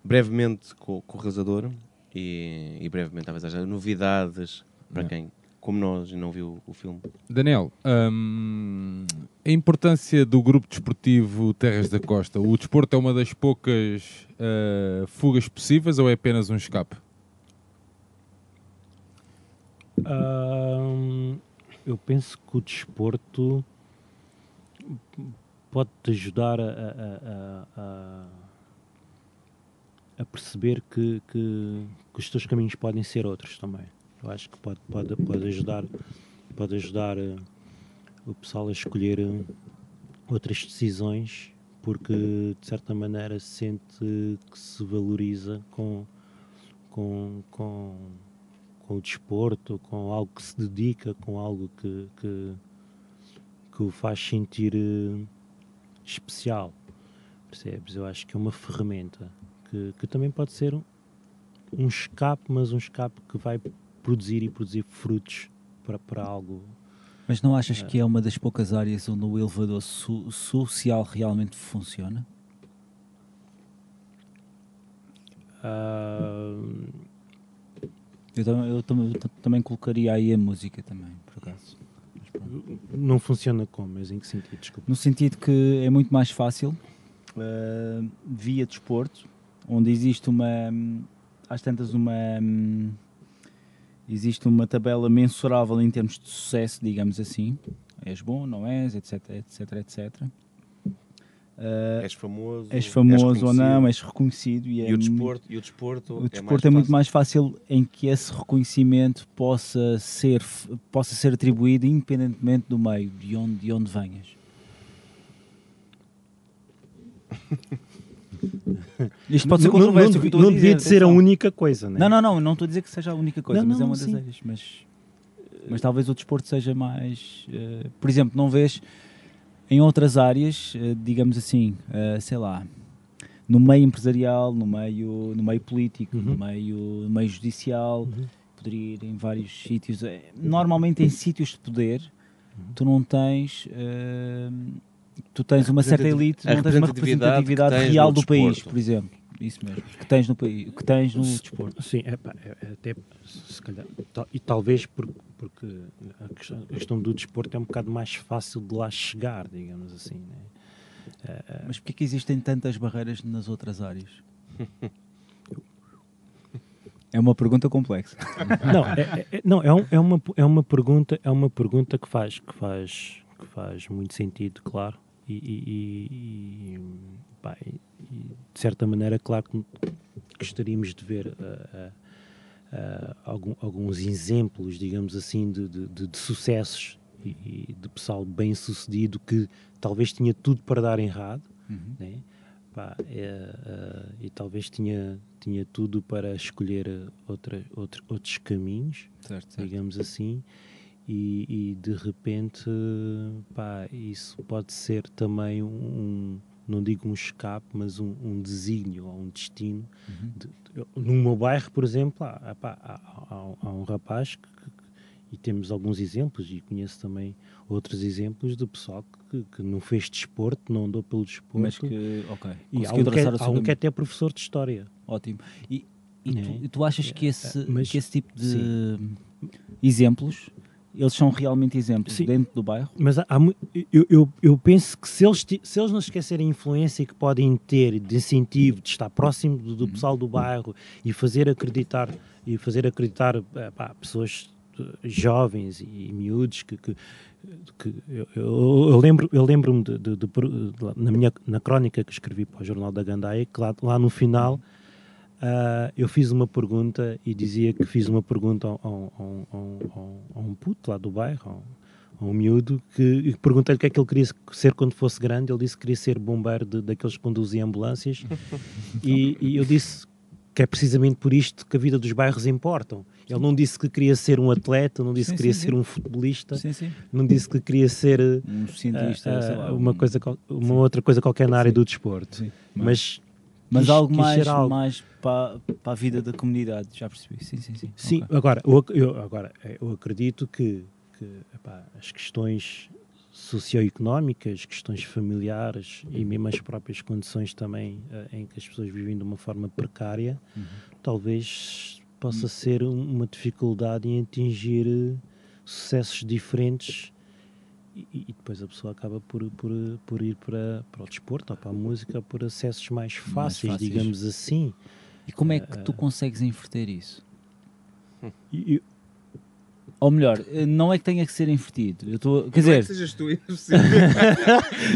S4: brevemente com, com o realizador e, e brevemente talvez haja novidades para
S1: É.
S4: quem, como nós, não viu o filme.
S1: Daniel, hum, a importância do grupo desportivo Terras da Costa. O desporto é uma das poucas ah, fugas possíveis ou é apenas um escape?
S6: Ahm, eu penso que o desporto pode te ajudar a, a- a- a- a perceber que, que- que os teus caminhos podem ser outros também. Eu acho que pode, pode, pode ajudar, pode ajudar eh, o pessoal a escolher eh, outras decisões porque de certa maneira sente que se valoriza com, com, com, com o desporto, com algo que se dedica, com algo que, que, que o faz sentir eh, especial. Percebes? Eu acho que é uma ferramenta que, que também pode ser um, um escape, mas um escape que vai produzir e produzir frutos para, para algo.
S3: Mas não achas que é uma das poucas áreas onde o elevador so- social realmente funciona?
S6: Ah,
S3: Eu, eu eu tam- também colocaria aí a música também, por acaso.
S6: Não funciona como, mas em que sentido? Desculpa.
S3: No sentido que é muito mais fácil eh, via desporto, onde existe uma às tantas uma hum, existe uma tabela mensurável em termos de sucesso, digamos assim. És bom, não és, etc, etc, etc. Eh,
S4: És famoso.
S3: és famoso ou não, és reconhecido e, é
S4: E o
S3: mu-
S4: desporto, e o desporto,
S3: o desporto é, muito mais fácil em que esse reconhecimento possa ser, possa ser atribuído independentemente do meio, de onde, de onde venhas. Isto pode ser
S6: Não- não,
S3: controverso.
S6: não, não
S3: dizer,
S6: devia de ser a única coisa, né?
S3: Não, não, não, não estou a dizer que seja a única coisa,
S6: Não,
S3: mas
S6: não,
S3: é uma
S6: não,
S3: das
S6: sim.
S3: áreas. Mas, mas talvez o desporto seja mais. eh, por exemplo, não vês em outras áreas, eh, digamos assim, eh, sei lá, no meio empresarial, no meio, no meio político, no,
S6: Uhum.
S3: meio, no meio judicial, poderia ir em vários sítios. Eh, Normalmente em sítios de poder,
S6: Uhum.
S3: tu não tens. Tu tens uma certa
S4: representati-
S3: elite,
S4: a
S3: não tens uma
S4: representatividade
S3: real do país, por exemplo. Isso mesmo. Que tens no país, que tens no desporto.
S6: Sim, é, pá, é- é até se calhar, tal- e talvez por- porque a questão, a questão do desporto é um bocado mais fácil de lá chegar, digamos assim. né?
S3: Mas porquê que existem tantas barreiras nas outras áreas? É uma pergunta complexa.
S6: não, é, é- é- não é, um- é uma, é uma pergunta é uma pergunta que faz que faz que faz muito sentido claro e, e- e- pá, e- de certa maneira claro que gostaríamos de ver ah, ah, algum- alguns exemplos digamos assim de, de- de- sucessos e, de pessoal bem sucedido que talvez tinha tudo para dar errado né? Pá, é, ah, e talvez tinha, tinha tudo para escolher outra, outro, outros caminhos,
S3: Certo, certo.
S6: digamos assim, e, e de repente pá, isso pode ser também um, não digo um escape, mas um, um desígnio ou um destino. De- de- no meu bairro, por exemplo, há, há, há- há um rapaz que, que- e temos alguns exemplos, e conheço também outros exemplos de pessoal que, que não fez desporto, não andou pelo desporto.
S3: Mas que, ok.
S6: E há um, que é, há um que é até professor de história.
S3: Ótimo. E, e
S6: Né?
S3: tu, e tu achas que esse,
S6: mas-
S3: que esse tipo de exemplos, eles são realmente exemplos
S6: Sim.
S3: dentro do bairro?
S6: Mas há, há eu, eu, eu penso que se eles, se eles não esquecerem a influência que podem ter de incentivo, de estar próximo do, do pessoal do bairro e fazer acreditar e fazer acreditar eh, pá, pessoas eh, jovens e miúdos que, que, que eu, eu- lembro eu lembro-me de, de- de na minha na crónica que escrevi para o jornal da Gandaia que lá, lá no final ah, eu fiz uma pergunta e dizia que fiz uma pergunta a, um- a a a um- puto lá do bairro, a um, miúdo, que e perguntei-lhe o que é que ele queria ser quando fosse grande. Ele disse que queria ser bombeiro de- daqueles que conduziam ambulâncias. e, e eu disse que é precisamente por isto que a vida dos bairros importam. Ele não disse que queria ser um atleta, não disse
S3: Sim,
S6: que queria
S3: sim,
S6: ser
S3: sim.
S6: um futebolista, não disse que queria ser
S3: Um cientista,
S6: ah,
S3: sei lá,
S6: uma,
S3: um-
S6: coisa, uma outra coisa qualquer na área do desporto.
S3: Sim.
S6: Mas,
S3: Mas
S6: quis-
S3: algo mais,
S6: ser algo.
S3: mais para, para a vida da comunidade, já percebi. Sim, sim, sim.
S6: Sim,
S3: Ok.
S6: agora, eu, eu- agora, eh, eu acredito que, que, epá, as questões socioeconómicas, questões familiares e mesmo as próprias condições também eh, em que as pessoas vivem de uma forma precária, talvez possa ser um- uma dificuldade em atingir eh, sucessos diferentes e, e depois a pessoa acaba por, por, por ir para, para o desporto ou para a música por acessos mais fáceis,
S3: fáceis.
S6: digamos assim.
S3: E como é que
S6: Ah,
S3: tu consegues inverter isso?
S6: E- e-
S3: Ou melhor, eh, não é que tenha que ser invertido. Eu estou, quer
S4: Não é
S3: dizer,
S4: que sejas tu, sim.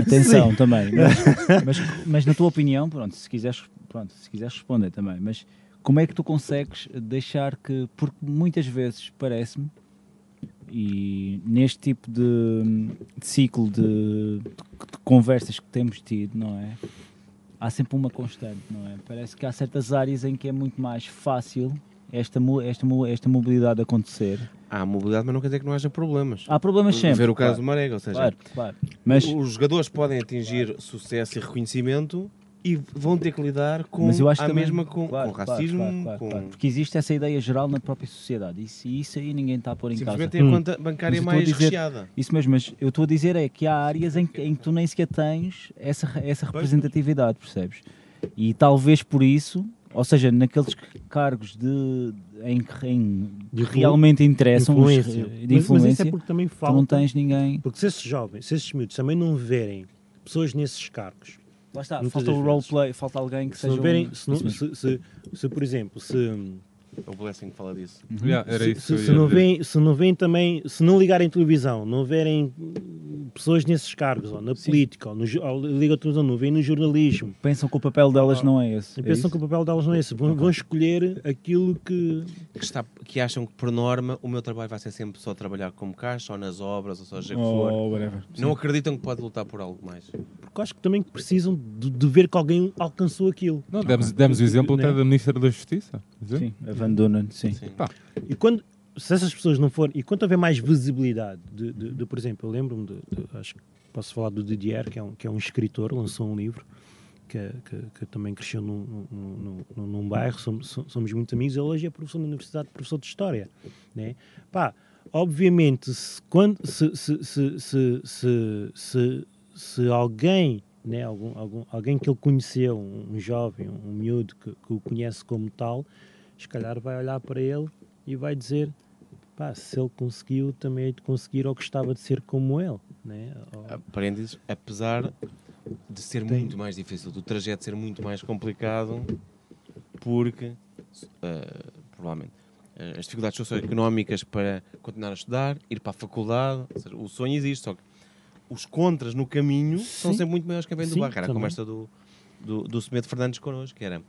S3: atenção também. Mas, mas, mas na tua opinião, pronto, se quiseres, pronto, se quiseres responder também, mas como é que tu consegues deixar que, porque muitas vezes parece-me, e neste tipo de, de ciclo de, de conversas que temos tido, não é? Há sempre uma constante, não é? Parece que há certas áreas em que é muito mais fácil esta, esta, esta mobilidade acontecer.
S4: Há mobilidade, mas não quer dizer que não haja problemas.
S3: Há problemas sempre.
S4: Ver o caso
S3: claro,
S4: do Marega, ou seja,
S3: Claro, claro. Mas,
S4: os jogadores podem atingir sucesso e reconhecimento e vão ter que lidar com
S3: mas eu acho
S4: a
S3: também-
S4: mesma com,
S3: claro,
S4: com racismo,
S3: claro, claro,
S4: com
S3: claro. porque existe essa ideia geral na própria sociedade. Isso, isso aí ninguém está a pôr em causa.
S4: simplesmente tem a conta bancária
S3: a
S4: mais
S3: dizer-
S4: recheada.
S3: Isso mesmo, mas eu estou a dizer é que há áreas em, que- em que tu nem sequer tens essa, essa representatividade, percebes? E talvez por isso, ou seja, naqueles cargos de, em que em,
S6: De
S3: que realmente interessam, os-
S6: influência.
S3: de
S6: Mas- Mas, isso
S3: influência,
S6: é porque também
S3: tu
S6: falta.
S3: não tens ninguém.
S6: Porque se esses jovens, se esses miúdos também não verem pessoas nesses cargos,
S3: Lá está, falta o roleplay, falta alguém que
S6: se,
S3: seja.
S6: verem,
S3: um-
S6: se, se, se, se, por exemplo, se,
S4: O Blessing fala disso.
S1: Yeah, era
S6: se,
S1: isso
S6: se,
S1: que eu
S6: se não
S1: dizer.
S6: veem, se não veem também, se não ligarem televisão, não verem pessoas nesses cargos, ou na política, ou, no, ou ligam a televisão, não veem no jornalismo,
S3: Pensam que o papel delas não é esse. é
S6: pensam
S3: isso?
S6: que o papel delas não é esse, vão, vão escolher aquilo que,
S4: Que, está, que acham que, por norma, o meu trabalho vai ser sempre só trabalhar como caixa, ou nas obras, ou seja o que for.
S3: Oh.
S4: Não acreditam que pode lutar por algo mais.
S6: porque acho que também precisam de, de ver que alguém alcançou aquilo.
S1: Não, demos, demos o exemplo
S6: Né?
S1: até da Ministra da Justiça.
S3: Sim, a Van Dunen, sim.
S4: Sim.
S6: E quando, se essas pessoas não forem, e quando houver mais visibilidade, de, de- de, por exemplo, eu lembro-me, de, de- acho que posso falar do Didier, que é um, que é um escritor, lançou um livro, que, que, que também cresceu num, num, num, num bairro, somos, so- somos muito amigos, ele hoje é professor na universidade, professor de História. Né? Pá, obviamente, se, quando, se, se, se, se, se, se, se alguém, né, algum, algum, alguém que ele conheceu, um, um jovem, um miúdo que, que o conhece como tal, se calhar vai olhar para ele e vai dizer pá, se ele conseguiu, também hei de conseguir ou gostava de ser como ele. Né? Ou-
S4: Aprendes, apesar de ser muito mais difícil, do trajeto ser muito mais complicado, porque, eh, provavelmente, eh, as dificuldades socioeconómicas para continuar a estudar, ir para a faculdade, ou seja, o sonho existe, só que os contras no caminho são
S6: Sim.
S4: sempre muito maiores que a vem do barco. Era a conversa do, do, do Semedo Fernandes connosco, que era,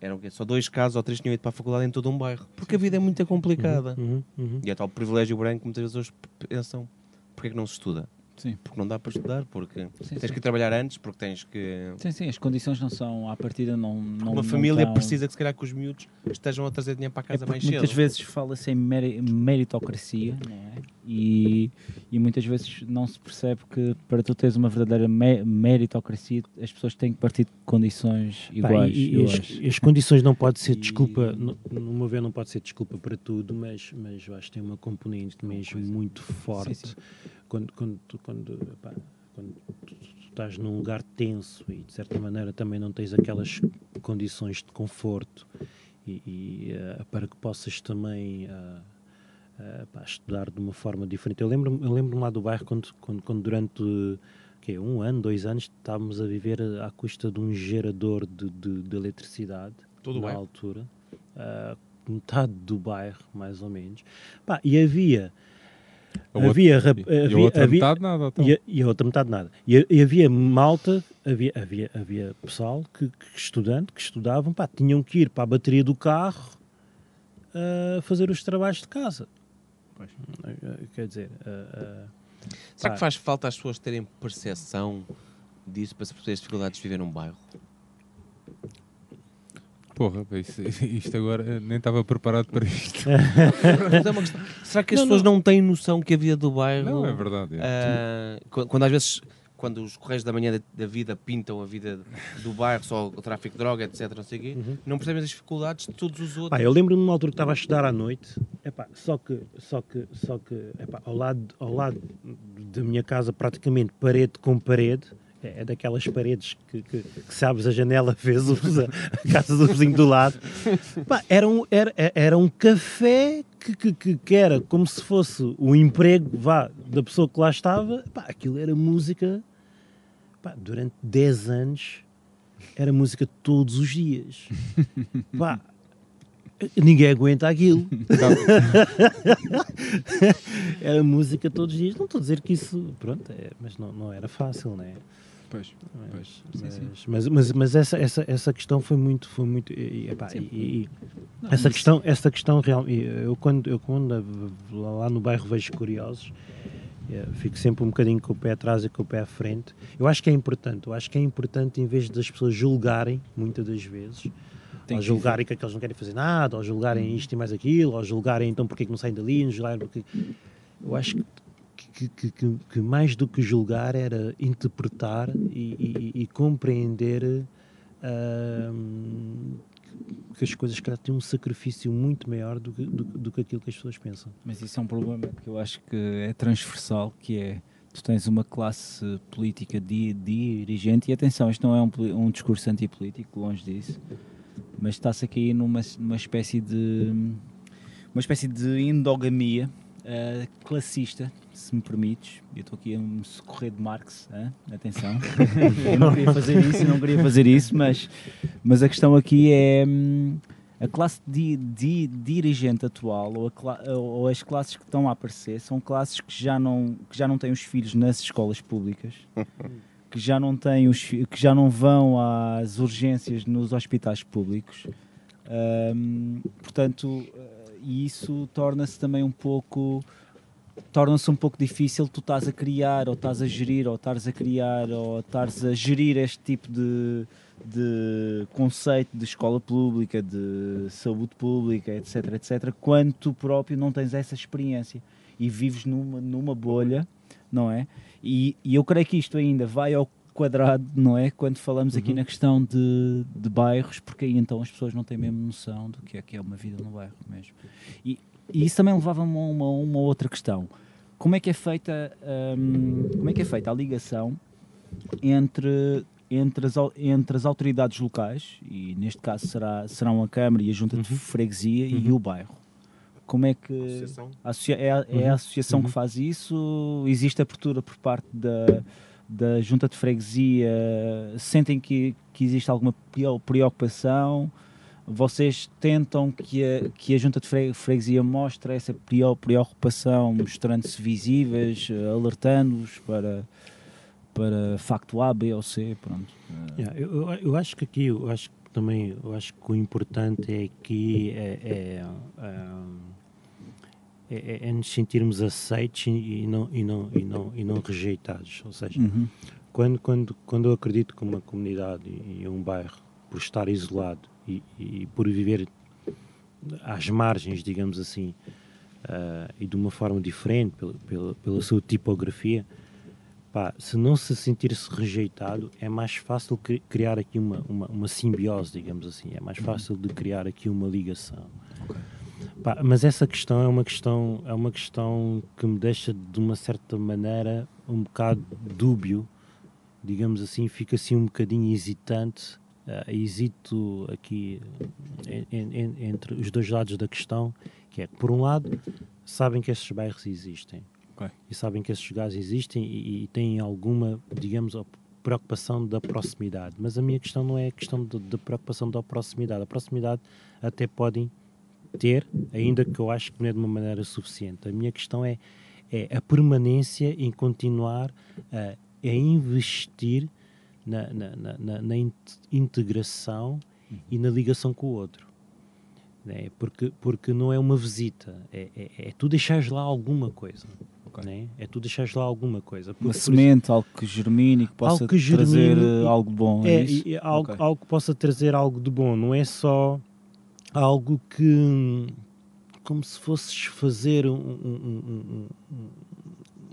S4: eram só dois casos ou três tinham ido para a faculdade em todo um bairro, porque a vida é muito complicada.
S6: Uhum, uhum.
S4: E é tal privilégio branco que muitas vezes hoje pensam, porque é que não se estuda?
S3: Sim.
S4: Porque não dá para estudar, porque
S3: Sim,
S4: tens
S3: sim.
S4: que trabalhar antes, porque tens que...
S3: Sim, sim, as condições não são, à partida, não. não
S4: Uma
S3: não
S4: família
S3: estão-
S4: precisa que se calhar que os miúdos estejam a trazer dinheiro para a
S3: É
S4: casa
S3: porque
S4: mais
S3: muitas
S4: cedo.
S3: vezes fala-se em meri- meritocracia não é? e, e muitas vezes não se percebe que para tu teres uma verdadeira me- meritocracia as pessoas têm que partir de condições
S6: Pá,
S3: iguais.
S6: e, e as, as condições não pode ser
S3: E-
S6: desculpa, no, no meu ver, não pode ser desculpa para tudo, mas, mas eu acho que tem uma componente mesmo muito forte.
S3: sim.
S6: Quando, quando, quando, quando tu, tu estás num lugar tenso e de certa maneira também não tens aquelas condições de conforto e, e, eh, para que possas também ah, ah, pá, estudar de uma forma diferente. Eu lembro-me eu lembro lá do bairro quando, quando, quando durante que um ano, dois anos, estávamos a viver à custa de um gerador de, de, de eletricidade
S4: Todo
S6: na altura, metade do bairro, mais ou menos. Pá, e havia.
S1: A outra-
S6: havia, rap-
S1: e a
S6: havia,
S1: outra
S6: havia-
S1: metade nada. Então.
S6: e a, e a outra metade nada. E, a- e havia malta, havia, havia, havia pessoal que, que estudante, que estudavam, pá, tinham que ir para a bateria do carro a fazer os trabalhos de casa. Eh, Quer dizer, eh,
S4: Será
S6: pá,
S4: que faz falta as pessoas terem percepção disso para se perceber as dificuldades de viver num bairro?
S1: Porra, isso- isto agora eh, nem estava preparado para isto.
S4: É uma questão- Será que as
S6: Não,
S4: pessoas não. têm noção que a vida do bairro...
S1: Não, é verdade. é.
S4: qu- quando às vezes... Quando os Correios da Manhã da, da vida pintam a vida do bairro, só o tráfico de droga, etc, não sei o quê, não percebem as dificuldades de todos os outros.
S6: Pá, eu lembro-me numa altura que estava a estudar à noite, epá, só que, só que, só que epá, ao, lado, ao lado da minha casa, praticamente parede com parede, é, é daquelas paredes que, que, que se abres a janela, o- a casa do vizinho do lado. Pá, era, um, era, era um café que, que, que, que era como se fosse o emprego vá, da pessoa que lá estava. Pá, aquilo era música pá, durante 10 anos. Era música todos os dias. Pá, ninguém aguenta aquilo. era música todos os dias. Não estou a dizer que isso, pronto, é, mas não, não era fácil, não é?
S1: Pois,
S6: Mas,
S1: pois. Sim, sim.
S6: mas, mas, mas, mas essa, essa, essa questão foi muito, foi muito, e, e, epá, e- e-
S3: Não,
S6: essa
S3: mas-
S6: questão, essa questão real, e eu quando, eu quando lá lá no bairro vejo curiosos, eh, fico sempre um bocadinho com o pé atrás e com o pé à frente. Eu acho que é importante, eu acho que é importante em vez das pessoas julgarem, muitas das vezes,
S3: Tem
S6: ou
S3: que
S6: julgarem que aqueles não querem fazer nada, ou julgarem isto e mais aquilo, ou julgarem então porque é que não saem dali, não julgarem porque... Eu acho que, que, que, que- que mais do que julgar era interpretar e, e- e compreender ahm, que as coisas que têm um sacrifício muito maior do que, do, do que aquilo que as pessoas pensam.
S3: Mas isso é um problema que eu acho que é transversal, que é tu tens uma classe política di- dirigente, e atenção, isto não é um, um discurso antipolítico, longe disso, mas está-se aqui numa, numa espécie de uma espécie de endogamia eh, classista, se me permites. Eu estou aqui a me socorrer de Marx, atenção. eu não queria fazer isso, eu não queria fazer isso, mas, mas a questão aqui é hum, a classe di, di- dirigente atual ou, a ou as classes que estão a aparecer são classes que já não, que já não têm os filhos nas escolas públicas. Que já, não têm os, que já não vão às urgências nos hospitais públicos, Hum, portanto, eh, isso torna-se também um pouco torna-se um pouco difícil tu estás a criar ou estás a gerir ou estás a criar ou estás a gerir este tipo de, de conceito de escola pública, de saúde pública, etc, etc, quando tu próprio não tens essa experiência e vives numa, numa bolha, não é? E, e eu creio que isto ainda vai ao quadrado, não é? Quando falamos aqui na questão de, de bairros, porque aí então as pessoas não têm mesmo noção do que é que é uma vida no bairro mesmo. E, e isso também levava-me a uma, uma outra questão. Como é que é feita, hum, como é que é feita a ligação entre, entre, as, entre as autoridades locais, e neste caso será, serão a Câmara e a Junta de Freguesia e o bairro? Como é que
S4: Associação.
S3: associa- é, a- é a associação que faz isso? Existe abertura por parte da, da junta de freguesia sentem que, que existe alguma preo- preocupação? Vocês tentam que a, que a junta de fre- freguesia mostre essa preo- preocupação, mostrando-se visíveis, alertando-os para, para facto A, B ou C? Pronto.
S6: Yeah, eu, eu- acho que aqui, eu acho que também, eu acho que o importante é que é, é, é, é- é nos sentirmos aceitos e, não, e, não, e, não, e não rejeitados. Ou seja,
S3: Uhum.
S6: quando, quando, quando eu acredito que uma comunidade e, um bairro, por estar isolado e, e por viver às margens, digamos assim, ah, e de uma forma diferente, pela, pela, pela sua tipografia, pá, se não se sentir-se rejeitado, é mais fácil cri- criar aqui uma, uma, uma simbiose, digamos assim, é mais fácil de criar aqui uma ligação. Pá, mas essa questão é uma questão é uma questão que me deixa de uma certa maneira um bocado dúbio, digamos assim, fica assim um bocadinho hesitante, ah, hesito aqui en- en- en- entre os dois lados da questão, que é por um lado sabem que esses bairros existem
S3: Ok.
S6: e sabem que esses lugares existem e, e têm alguma, digamos, preocupação da proximidade. Mas a minha questão não é a questão da preocupação da proximidade. A proximidade até podem ter, ainda que eu acho que não é de uma maneira suficiente. A minha questão é, é a permanência em continuar a, a investir na, na, na- na- na in- integração e na ligação com o outro. Né? Porque, porque não é uma visita, é, é, é tu deixares lá alguma coisa. Né? É tu deixares lá alguma coisa. Por-
S3: Uma semente, algo que germine que possa
S6: que
S3: trazer
S6: germine
S3: eh,
S6: e-
S3: algo bom. É,
S6: é, algo,
S3: Ok.
S6: algo que possa trazer algo de bom, não é só algo que como se fosses fazer um- um- um- um-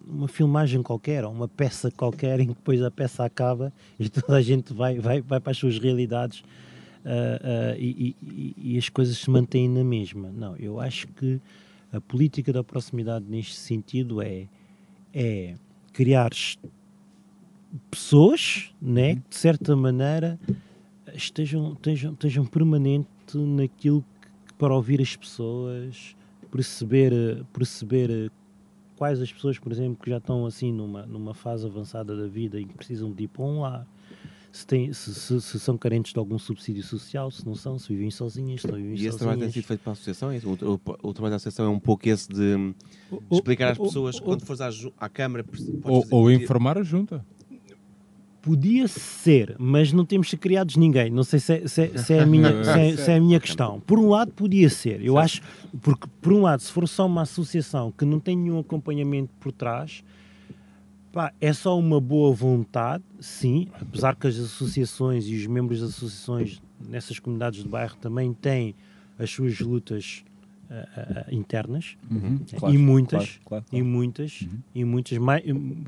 S6: uma filmagem qualquer, ou uma peça qualquer, em que depois a peça acaba e toda a gente vai, vai, vai para as suas realidades ah, ah, e, e- e as coisas se mantêm na mesma. Não, eu acho que a política da proximidade neste sentido é, é criar pessoas né, que de certa maneira estejam, estejam, estejam permanente naquilo que, para ouvir as pessoas, perceber, perceber eh, quais as pessoas, por exemplo, que já estão assim numa, numa fase avançada da vida e que precisam de ir para um lar, se, têm, se, se- se são carentes de algum subsídio social, se não são, se vivem sozinhas, se não vivem
S4: E esse trabalho tem
S6: sozinhas.
S4: sido feito para a associação? é? O, o- o trabalho da associação é um pouco esse de
S6: O-
S4: explicar às pessoas quando fores à, à Câmara
S1: Ou,
S4: fazer-
S1: ou informar a junta.
S6: Podia ser, mas não temos criados ninguém. Não sei se é, se é- se é a, minha, se é- se é a minha questão. Por um lado, podia ser. Eu acho, porque, por um lado, se for só uma associação que não tem nenhum acompanhamento por trás, pá, é só uma boa vontade, sim, apesar que as associações e os membros das associações nessas comunidades de bairro também têm as suas lutas ah, internas.
S3: Uhum,
S6: e
S3: claro,
S6: muitas
S3: claro, claro,
S6: e muitas
S3: Uhum.
S6: e muitas mai-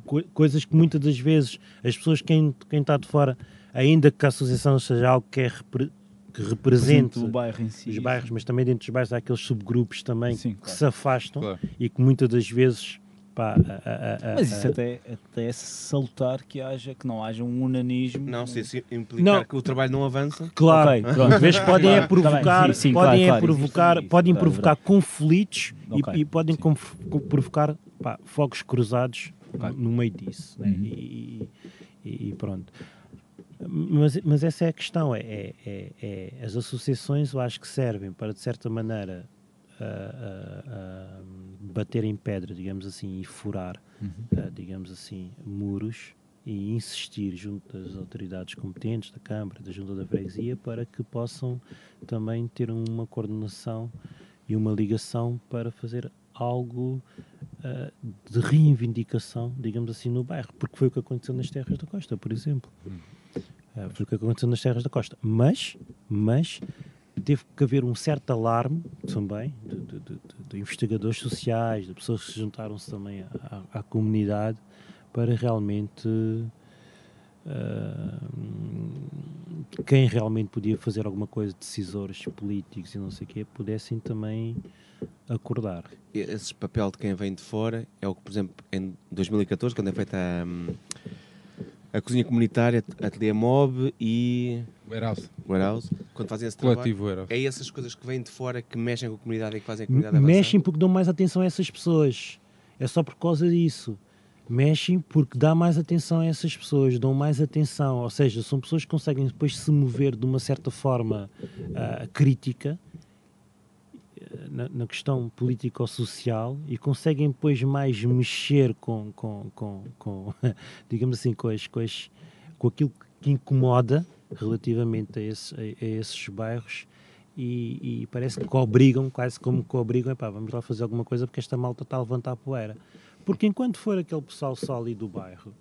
S6: co- coisas que muitas das vezes as pessoas quem quem está de fora ainda que a associação seja algo que é repre- que represente
S3: bairro si.
S6: os bairros mas também dentro dos bairros há aqueles subgrupos também
S3: Sim,
S6: que se afastam e que muitas das vezes pá, a- a- a-
S3: Mas isso
S6: a-
S3: até, até é salutar que haja, que não haja um unanismo.
S4: Não, se isso implicar
S6: Não.
S4: que o trabalho não avança.
S6: Claro,
S3: Ok, pronto.
S6: Vês que podem é
S3: Claro, tá bem,
S6: provocar,
S3: sim, sim,
S6: podem
S3: claro,
S6: é provocar,
S3: isso,
S6: podem
S3: claro,
S6: provocar conflitos e-
S3: Ok,
S6: e, podem provocar pá, fogos cruzados
S3: Ok.
S6: no meio disso. né?
S3: Uhum.
S6: E, e- e pronto. Mas, mas essa é a questão. É, é- é- é- as associações eu acho que servem para, de certa maneira, ah, ah, bater em pedra, digamos assim, e furar, ah, digamos assim, muros e insistir junto das autoridades competentes, da Câmara, da Junta da Freguesia, para que possam também ter uma coordenação e uma ligação para fazer algo ah, de reivindicação, digamos assim, no bairro, porque foi o que aconteceu nas Terras da Costa, por exemplo. Ah, foi o que aconteceu nas Terras da Costa. Mas, mas teve que haver um certo alarme também de, de- de- de- de investigadores sociais, de pessoas que se juntaram-se também à, à- comunidade para realmente ah, quem realmente podia fazer alguma coisa, decisores políticos e não sei o quê, pudessem também acordar.
S4: Esse papel de quem vem de fora é o que, por exemplo, em 2014, quando é feita a, a cozinha comunitária, Ateliê Mob e
S1: Warehouse.
S4: Warehouse, quando fazem esse trabalho,
S1: Coletivo Warehouse.
S4: é essas coisas que vêm de fora que mexem com a comunidade e que fazem a comunidade avançar?
S6: Mexem porque dão mais atenção a essas pessoas. É só por causa disso. Mexem porque dá mais atenção a essas pessoas, dão mais atenção, ou seja, são pessoas que conseguem depois se mover de uma certa forma ah, crítica na, na questão político-social e conseguem depois mais mexer com, com, com, com digamos assim, com, as, com, as, com aquilo que incomoda relativamente a, esse- a- a esses bairros e, e parece que obrigam, quase como que obrigam, epá, vamos lá fazer alguma coisa porque esta malta está a levantar poeira. Porque enquanto for aquele pessoal só ali do bairro,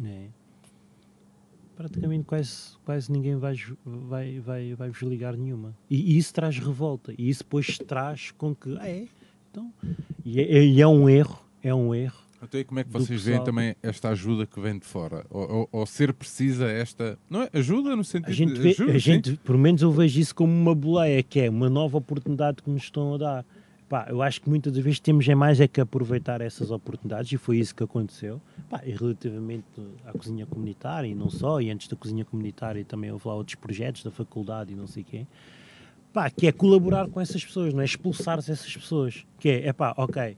S6: né, praticamente quase, quase ninguém vai, vai, vai, vai vos ligar nenhuma. E, e isso traz revolta. E isso depois traz com que, ah, é? Então, e é, e é um erro, é um erro.
S1: Então, e como é que vocês veem também esta ajuda que vem de fora? Ou, ou- ou ser precisa esta. Não é? Ajuda no sentido
S6: A gente,
S1: de.
S6: vê,
S1: ajuda,
S6: a
S1: sim.
S6: gente, por menos eu vejo isso como uma boleia, que é uma nova oportunidade que nos estão a dar. Pá, eu acho que muitas das vezes temos é mais é que aproveitar essas oportunidades e foi isso que aconteceu. Pá, e relativamente à cozinha comunitária e não só, e antes da cozinha comunitária também houve lá outros projetos da faculdade e não sei quê. Pá, que é colaborar com essas pessoas, não é expulsar-se essas pessoas. Que é, é pá, ok,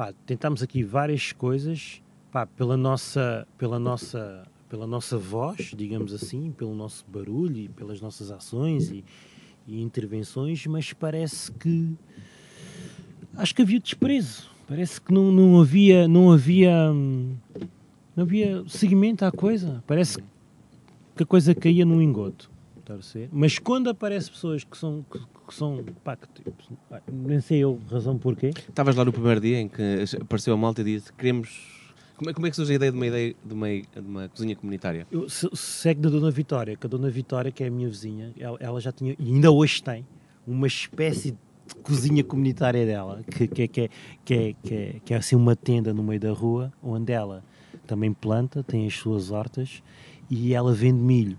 S6: pá, tentamos aqui várias coisas, pá, pela nossa, pela nossa, pela nossa voz, digamos assim, pelo nosso barulho e pelas nossas ações e, e intervenções, mas parece que acho que havia desprezo. Parece que não, não havia, não havia, não havia seguimento à coisa. Parece que a coisa caía num engoto. Mas quando aparecem pessoas que são, que, que são pá, que, tipo, nem sei eu razão porquê,
S4: Estavas lá no primeiro dia em que apareceu a malta e disse queremos. Como é, como é que surge a ideia de uma ideia de uma, de uma cozinha comunitária?
S6: Eu se- segue da Dona Vitória, que a Dona Vitória, que é a minha vizinha, ela, ela já tinha, e ainda hoje tem, uma espécie de cozinha comunitária dela, que, que, é- que, é, que, é, que, é, que é assim uma tenda no meio da rua, onde ela também planta, tem as suas hortas, e ela vende milho.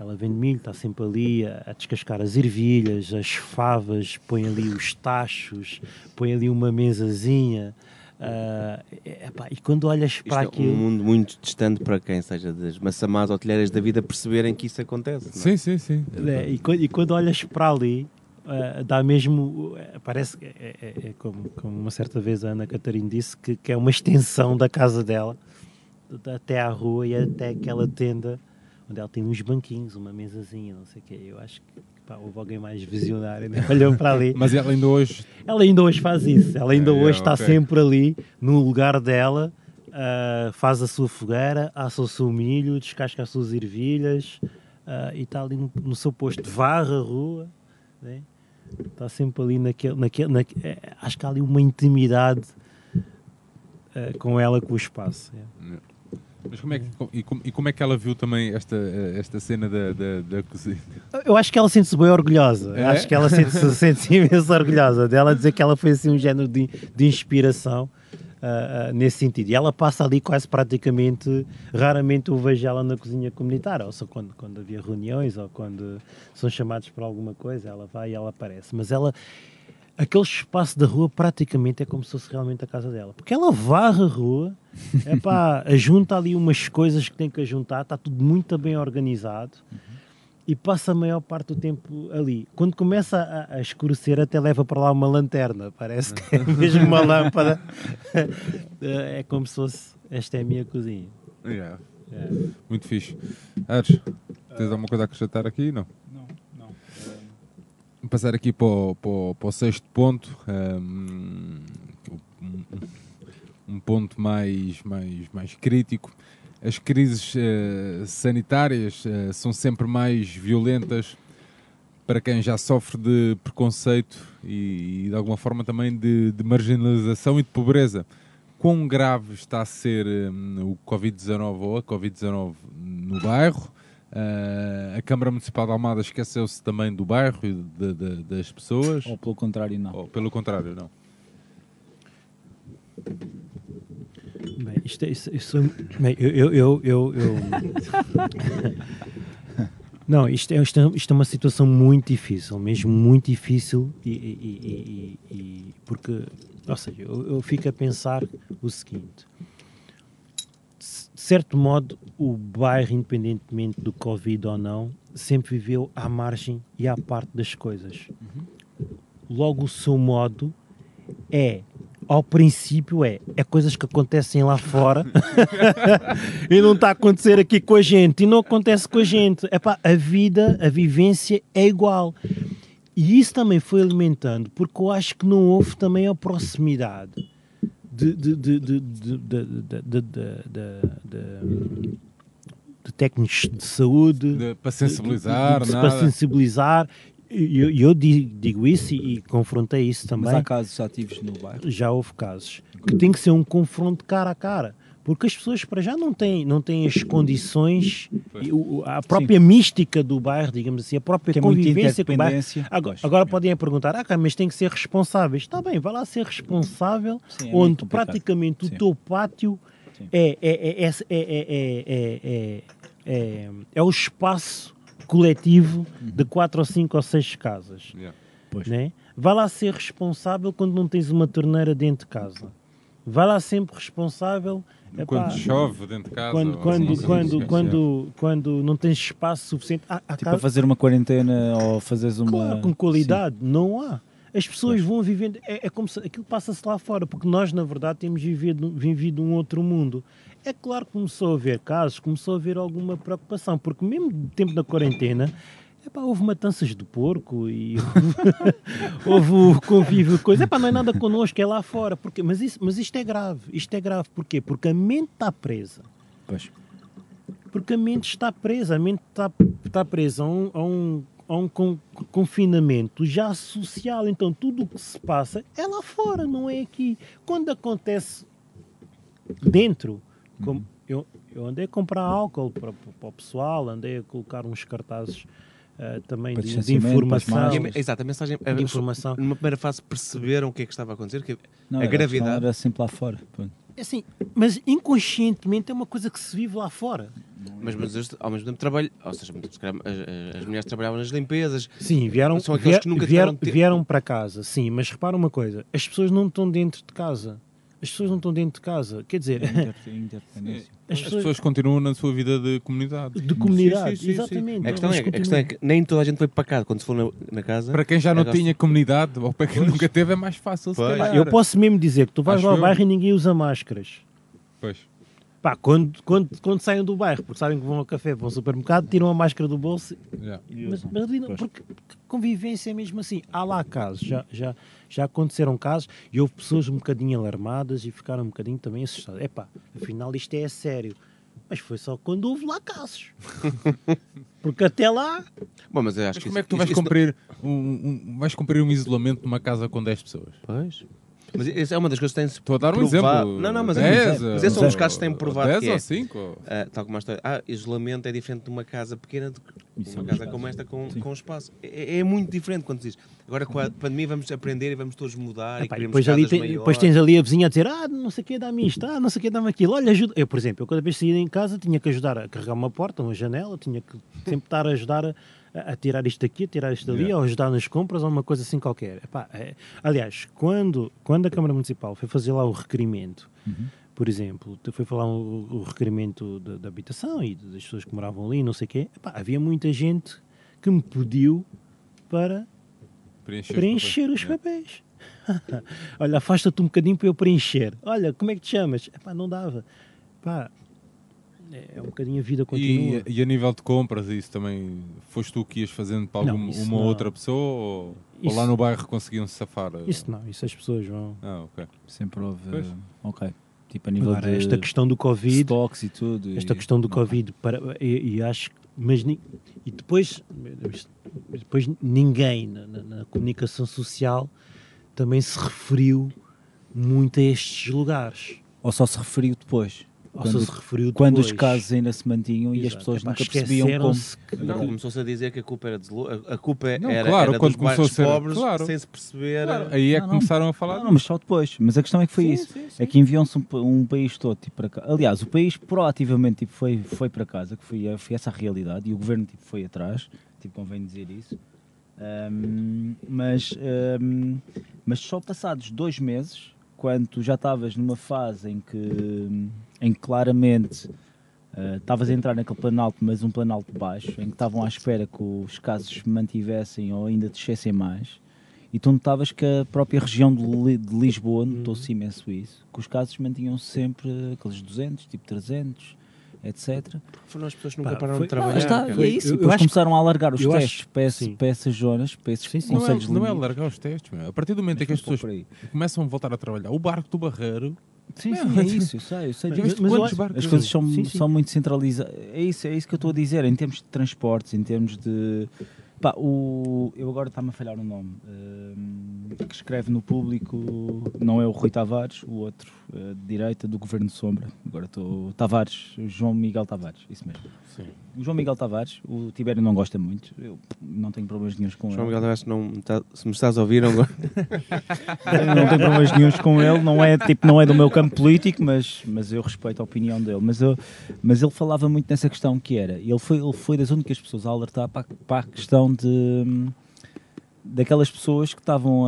S6: Ela vende milho, está sempre ali a, a descascar as ervilhas, as favas, põe ali os tachos, põe ali uma mesazinha. é- epá, e quando olhas
S4: Isto
S6: para
S4: é
S6: aquilo.
S4: um mundo muito distante para quem seja das massamás hotelheiras da vida perceberem que isso acontece. não é?
S1: Sim, sim, sim.
S6: É, e, quando, e quando olhas para ali, ah, dá mesmo. eh, parece que é, é- é como, como uma certa vez a Ana Catarina disse, que, que é uma extensão da casa dela, de- até à rua e até aquela tenda, onde ela tem uns banquinhos, uma mesazinha, não sei o quê. Eu acho que pá, houve alguém mais visionário, né? olhou para ali.
S1: Mas ela ainda hoje.
S6: Ela ainda hoje faz isso. Ela ainda
S1: É,
S6: hoje está
S1: ok.
S6: sempre ali, no lugar dela, ah, faz a sua fogueira, assa o seu milho, descasca as suas ervilhas ah, e está ali no, no seu posto. Varre a rua, né? está sempre ali naquele. naquele naque- é, acho que há ali uma intimidade ah, com ela, com o espaço. é.
S1: Mas como é que, e, como, e como é que ela viu também esta, esta cena da, da, da cozinha?
S6: Eu acho que ela sente-se bem orgulhosa.
S1: É?
S6: Acho que ela sente-se sente imenso orgulhosa dela dizer que ela foi assim um género de, de inspiração ah, ah, nesse sentido. E ela passa ali quase praticamente, raramente eu vejo ela na cozinha comunitária, ou só quando, quando havia reuniões ou quando são chamados para alguma coisa, ela vai e ela aparece. Mas ela, aquele espaço da rua praticamente é como se fosse realmente a casa dela. Porque ela varre a rua, é pá, junta ali umas coisas que tem que juntar, está tudo muito bem organizado e passa a maior parte do tempo ali. Quando começa a, a escurecer, até leva para lá uma lanterna, parece que é mesmo uma lâmpada. é como se fosse, esta é a minha cozinha.
S1: Yeah.
S6: É.
S1: Muito fixe. Ares, tens alguma coisa a acrescentar aqui? Não.
S3: Não,
S1: passar aqui para o, para o- para o sexto ponto. um, um, um ponto mais, mais, mais crítico. As crises eh, sanitárias eh, são sempre mais violentas para quem já sofre de preconceito e, e, de alguma forma também de, de marginalização e de pobreza. Quão grave está a ser hum, o Covid-19 ou a Covid-19 no bairro? Ah, a Câmara Municipal de Almada esqueceu-se também do bairro e de- de- das pessoas?
S3: Ou pelo contrário, não.
S1: Ou pelo contrário, não?
S6: Bem, isto, é- isso, isso, bem, eu, eu, eu, eu- eu- Não, isto é, isto, é, isto é uma situação muito difícil, mesmo muito difícil, e, e- e- e- e- porque, ou seja, eu, eu fico a pensar o seguinte: de certo modo, o bairro, independentemente do Covid ou não, sempre viveu à margem e à parte das coisas. Logo, o seu modo é ao princípio é, é coisas que acontecem lá fora e não está a acontecer aqui com a gente e não acontece com a gente. Epá, a vida, a vivência é igual. E isso também foi alimentando, porque eu acho que não houve também a proximidade de, de, de, de de técnicos de saúde
S1: de, para sensibilizar,
S6: de, de, para sensibilizar. Eu, eu digo isso e, e, confrontei isso também.
S3: Mas há casos ativos no bairro?
S6: Já houve casos. Que tem que ser um confronto cara a cara porque as pessoas para já não têm, não têm as condições, a própria Sim. mística do bairro, digamos assim, a própria
S3: que
S6: convivência é com o bairro. Agora, agora é. podem perguntar, ah, mas tem que ser responsáveis. Está bem, vai lá ser responsável,
S3: Sim, é
S6: onde praticamente
S3: Sim.
S6: o teu pátio é, é, é, é, é, é, o espaço coletivo
S3: uhum.
S6: de quatro ou cinco ou seis casas.
S1: Yeah.
S6: Né? Vai lá ser responsável quando não tens uma torneira dentro de casa. Vai lá sempre responsável epá,
S1: Quando chove dentro de casa.
S6: quando,
S1: ou
S6: quando,
S1: assim,
S6: quando,
S1: sim,
S6: quando, quando não tens espaço suficiente. Há, há
S3: Tipo,
S6: casa-
S3: a fazer uma quarentena ou fazeres uma.
S6: claro, com qualidade, não há. As pessoas vão vivendo, é, é como se aquilo passa-se lá fora, porque nós, na verdade, temos vivido, vivido um outro mundo. É claro que começou a haver casos, começou a haver alguma preocupação, porque mesmo no tempo da quarentena, epá, houve matanças de porco e houve o convívio de coisa. Epá, não é nada connosco, é lá fora. Porque, mas, isso, mas isto é grave. Isto é grave porquê? Porque a mente está presa.
S3: Pois.
S6: Porque a mente está presa, a mente está, está presa a um, a um, a um con- confinamento já social. Então tudo o que se passa é lá fora, não é aqui. Quando acontece dentro, como eu, eu andei a comprar álcool para, para o pessoal, andei a colocar uns cartazes ah, também de, de informação.
S4: E a- Exato, a mensagem. a-
S6: De informação.
S4: Numa primeira fase perceberam o que é que estava a acontecer, que
S3: Não,
S4: a
S3: era-
S4: gravidade.
S3: Era sempre lá fora. Pronto.
S6: Assim, mas inconscientemente é uma coisa que se vive lá fora.
S4: Mas, mas ao mesmo tempo trabalho, ou seja, as, as mulheres trabalhavam nas limpezas.
S6: Sim, vieram,
S4: São aqueles
S6: vier-
S4: que nunca
S6: vieram, vieram para casa, sim, mas repara uma coisa: as pessoas não estão dentro de casa. As pessoas não estão dentro de casa. Quer dizer,
S3: Inter- Interdependência.
S6: as
S1: As
S6: pessoas
S1: pessoas continuam na sua vida de comunidade.
S6: de comunidade,
S1: Sim, sim, sim, sim.
S6: exatamente.
S4: A questão, é, a questão é que nem toda a gente foi para casa. Quando se for na, na casa.
S1: Para quem já não tinha comunidade, ou para quem nunca teve, é mais fácil. se
S4: Pois.
S1: calhar.
S6: Eu posso mesmo dizer que tu vais
S1: Acho
S6: lá ao
S1: eu.
S6: bairro e ninguém usa máscaras.
S1: Pois.
S6: Pá, quando, quando, quando saem do bairro, porque sabem que vão ao café, vão ao supermercado, tiram a máscara do bolso.
S1: Yeah.
S6: Mas, mas ali não- porque, porque convivência é mesmo assim. Há lá casos, já, já, já aconteceram casos e houve pessoas um bocadinho alarmadas e ficaram um bocadinho também assustadas. Epá, afinal isto é a sério. Mas foi só quando houve lá casos. porque até lá
S4: Bom, mas eu acho
S1: Mas
S4: que
S1: como é que
S4: isso-
S1: tu vais
S4: isso-
S1: cumprir um, um- vais cumprir um isolamento numa casa com 10 pessoas?
S4: Pois. Mas isso é uma das coisas que tem-se
S1: Estou a dar um
S4: provado.
S1: exemplo.
S4: Não, não, mas,
S1: 10,
S4: mas esses são os casos que têm provado
S1: 10
S4: que é.
S1: ou 5?
S4: Ah, tal como a história. Ah, isolamento é diferente de uma casa pequena do que
S3: Isso
S4: uma
S3: é um
S4: casa
S3: espaço.
S4: como esta com,
S3: Sim.
S4: com espaço. É, é muito diferente quando dizes. Agora com a pandemia vamos aprender e vamos todos mudar
S6: Epá,
S4: e
S6: depois, ali tem- depois tens ali a vizinha a dizer ah, não sei o que dá-me isto, ah, não sei o que dá-me aquilo, olha, ajuda. Eu, por exemplo, eu cada vez saía em casa tinha que ajudar a carregar uma porta, uma janela, tinha que sempre estar a ajudar a, a tirar isto daqui, a tirar isto dali,
S1: Yeah.
S6: ou ajudar nas compras, ou uma coisa assim qualquer. Epá, é- aliás, quando, quando a Câmara Municipal foi fazer lá o requerimento, por exemplo, foi falar o, o requerimento da, da habitação e das pessoas que moravam ali, não sei o quê, epá, havia muita gente que me pediu para
S1: Preencher,
S6: preencher os
S1: Yeah.
S6: papéis. Olha, afasta-te um bocadinho para eu preencher. Olha, como é que te chamas? Epá, não dava. Pá, é um bocadinho a vida continua.
S1: E, e a nível de compras, isso também foste tu que ias fazendo para
S6: Não,
S1: alguma
S6: isso
S1: uma
S6: não.
S1: outra pessoa ou, ou
S6: Isso-
S1: lá no bairro conseguiam se safar?
S6: Isso não, isso as pessoas vão.
S1: Ah, ok.
S3: Sempre houve.
S1: Pois.
S3: Ok. Tipo a nível
S6: Agora,
S3: de
S6: esta questão do Covid,
S3: stocks e tudo.
S6: esta
S3: e-
S6: questão do
S3: não.
S6: Covid, para, e, e acho que- mas e depois, depois ninguém na, na- na comunicação social também se referiu muito a estes lugares.
S3: Ou só se referiu depois. Quando-
S6: se referiu
S3: Quando os casos ainda se mantinham e as
S6: Exato.
S3: pessoas
S6: Epá,
S3: nunca percebiam como.
S6: que-
S4: Não, começou-se a dizer que a culpa era de Lo- a culpa
S1: Não,
S4: era,
S1: claro,
S4: era
S1: quando
S4: dos
S1: começou a
S4: bairros
S1: ser-
S4: pobres
S1: claro.
S4: sem se perceber.
S1: Claro, aí é que
S3: Não, não.
S1: começaram a falar
S3: Não, não, mas só depois. Mas a questão é que foi
S1: Sim,
S3: isso.
S1: sim,
S3: É que enviou-se um, um país todo tipo, para cá. Aliás, o país proativamente tipo, foi, foi para casa, que foi, foi essa a realidade, e o governo tipo, foi atrás, tipo, convém dizer isso. Ahm, mas, ahm, mas só passados dois meses, quando tu já estavas numa fase em que, em que claramente ah, estavas a entrar naquele planalto, mas um planalto baixo, em que estavam à espera que os casos se mantivessem ou ainda descessem mais, E tu notavas que a própria região de, de Lisboa, notou-se imenso isso, que os casos mantinham-se sempre aqueles 200, tipo 300, etc.
S4: Foram as pessoas que nunca
S6: Pá,
S4: pararam
S6: foi-
S4: de
S3: Ah,
S4: trabalhar.
S3: está,
S4: cara.
S3: e é isso.
S6: Eu- eu acho que-
S3: começaram a alargar os
S6: eu acho-
S3: testes para, esse-
S6: sim.
S3: para essas zonas, para esses
S6: Sim, sim.
S1: Não é,
S3: conselhos
S1: não é
S3: limítrofes.
S1: largar os testes, meu. A partir do momento em que as
S3: Mas
S1: pessoas começam a voltar a trabalhar, o barco do Barreiro.
S3: Sim, sim, é isso, eu sei, eu sei
S6: Mas- mas acho-
S1: barcos?
S3: As coisas são,
S6: Sim, sim.
S3: são muito centralizadas. É isso, é isso que eu estou a dizer, em termos de transportes, em termos de. Pá, o, eu agora está-me a falhar o nome. hum, que escreve no público, não é o Rui Tavares, o outro, eh, de direita do Governo de Sombra. Agora estou. Tavares, João Miguel Tavares, isso mesmo.
S6: Sim.
S3: O João Miguel Tavares, o Tibério não gosta muito, eu não tenho problemas nenhums com
S4: João
S3: ele.
S4: Miguel Tavares, não tá- se me estás a ouvir, não gosto.
S3: Não tenho problemas nenhums com ele, não é, tipo, não é do meu campo político, mas, mas eu respeito a opinião dele. Mas, eu, mas ele falava muito nessa questão que era, ele foi, ele foi das únicas pessoas a alertar para, para a questão de daquelas pessoas que estavam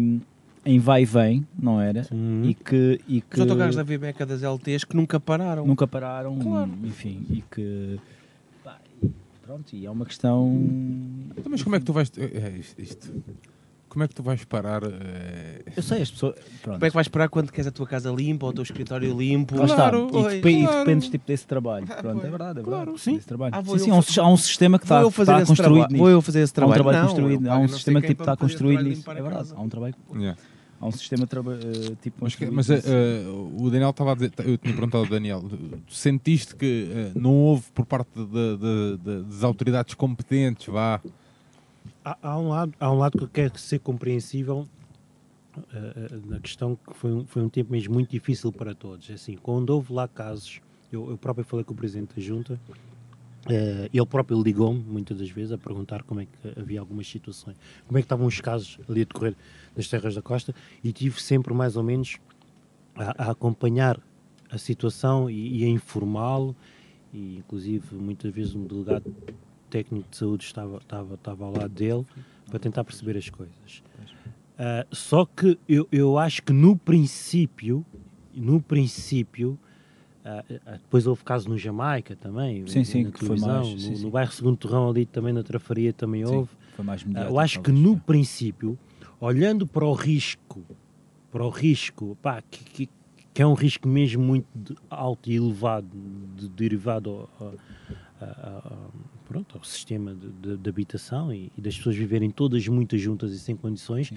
S3: hum, em vai e vem, não era? E que, e que
S4: Os autocarros da Vibeca das LTs que nunca pararam.
S3: nunca pararam,
S4: Claro.
S3: enfim, e que pá, e pronto, e é uma questão
S1: Então, mas como é que tu vais. É, isto, isto. Como é que tu vais parar? eh,
S3: eu sei, as pessoas pronto.
S4: Como é que vais parar quando queres a tua casa limpa ou o teu escritório limpo?
S3: Lá está.
S1: Claro,
S3: E, depe- e
S1: claro.
S3: dependes tipo, desse trabalho. Pronto,
S4: pois.
S3: é verdade, é
S4: Claro,
S3: verdade.
S4: sim.
S3: Desse trabalho.
S4: Ah, vou
S3: sim,
S4: eu
S3: sim, há um, há um sistema que
S4: Vou
S3: está,
S4: eu fazer
S3: está
S4: esse
S3: construído
S4: trabalho.
S3: nisso.
S4: Vou eu fazer esse
S3: Há um
S4: trabalho.
S3: trabalho
S4: Não,
S3: construído,
S4: eu
S3: há
S4: pago
S3: um
S4: não sei
S3: sistema
S4: quem
S3: tipo,
S4: para
S3: está
S4: fazer esse
S3: construído
S4: trabalho de
S3: nisso. É
S4: limpar a
S3: verdade,
S4: casa.
S3: há um trabalho,
S1: yeah.
S3: há um sistema traba- eh, tipo
S1: Mas, que-
S3: construído.
S1: mas, eh,
S3: nisso.
S1: eh, o Daniel estava a dizer, eu tinha perguntado ao Daniel, tu sentiste que eh, não houve por parte de- de- de- das autoridades competentes, vá,
S6: Há, há um lado, há um lado que eu quero ser compreensível eh, eh, na questão que foi um, foi um tempo mesmo muito difícil para todos. Assim, quando houve lá casos, eu, eu próprio falei com o Presidente da Junta, eh, ele próprio ligou-me muitas das vezes a perguntar como é que havia algumas situações, como é que estavam os casos ali a decorrer nas terras da costa e tive sempre mais ou menos a, a acompanhar a situação e, e a informá-lo e inclusive muitas vezes um delegado técnico de saúde estava, estava, estava ao lado dele para tentar perceber as coisas. Ah, só que eu, eu acho que no princípio, no princípio, ah, depois houve caso no Jamaica também,
S3: Sim, sim,
S6: na
S3: que foi mais, sim,
S6: no, no bairro Segundo Torrão ali também na Trafaria também houve.
S3: foi mais mediático,
S6: eu acho que no princípio, olhando para o risco, para o risco, pá, que, que- que é um risco mesmo muito alto e elevado, de- derivado ao, ao- a- pronto, ao sistema de, de- de habitação e, e das pessoas viverem todas muitas juntas e sem condições,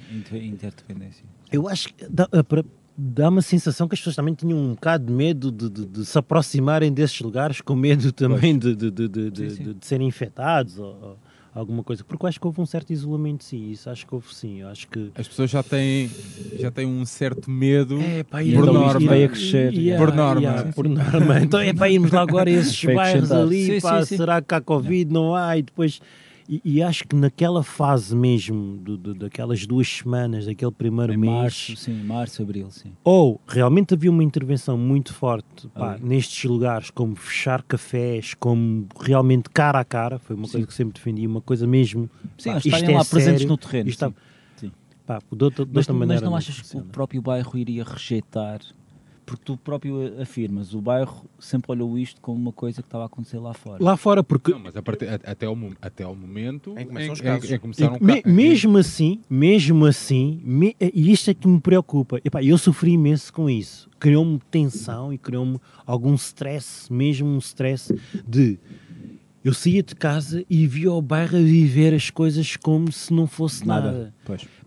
S3: interdependência.
S6: eu acho que dá, para- dá uma sensação que as pessoas também tinham um bocado de medo de, de- se aproximarem desses lugares, com medo também de, de- de- de- de-
S3: Sim, sim.
S6: de- serem infectados ou alguma coisa. Porque eu acho que houve um certo isolamento, sim. Isso acho que houve sim. Eu acho que.
S1: as pessoas já têm, já têm um certo medo
S6: É, pá,
S1: por
S3: então
S1: norma.
S3: a crescer.
S6: Yeah,
S1: Por norma.
S6: yeah,
S1: Sim,
S6: por norma. Então é para irmos lá agora a esses bairros ali,
S3: Sim,
S6: pá,
S3: sim, sim.
S6: será que há Covid? Não há? E depois. E, e acho que naquela fase mesmo, do, do- daquelas duas semanas, daquele primeiro
S3: Em
S6: mês,
S3: março, sim, março, abril, sim.
S6: ou realmente havia uma intervenção muito forte pá, nestes lugares, como fechar cafés, como realmente cara a cara, foi uma
S3: Sim.
S6: coisa que sempre defendi, uma coisa mesmo.
S3: Sim,
S6: pá,
S3: estarem
S6: é
S3: lá presentes
S6: sério,
S3: no terreno.
S6: está-
S3: sim. Sim.
S6: pá, de outra, de
S3: Mas,
S6: outra
S3: mas
S6: maneira.
S3: não achas que o
S6: funciona.
S3: próprio bairro iria rejeitar? Porque tu próprio afirmas, o bairro sempre olhou isto como uma coisa que estava a acontecer lá fora.
S6: Lá fora, porque
S1: Não, mas a partir- até, ao, até ao momento
S4: Em que começam os
S1: em-
S4: casos.
S1: em- em começaram
S6: E me-
S1: ca-
S6: mesmo assim, mesmo assim, me- e isto é que me preocupa. Epá, eu sofri imenso com isso. Criou-me tensão e criou-me algum stress, mesmo um stress de eu saía de casa e via o bairro a viver as coisas como se não fosse nada.
S3: Nada.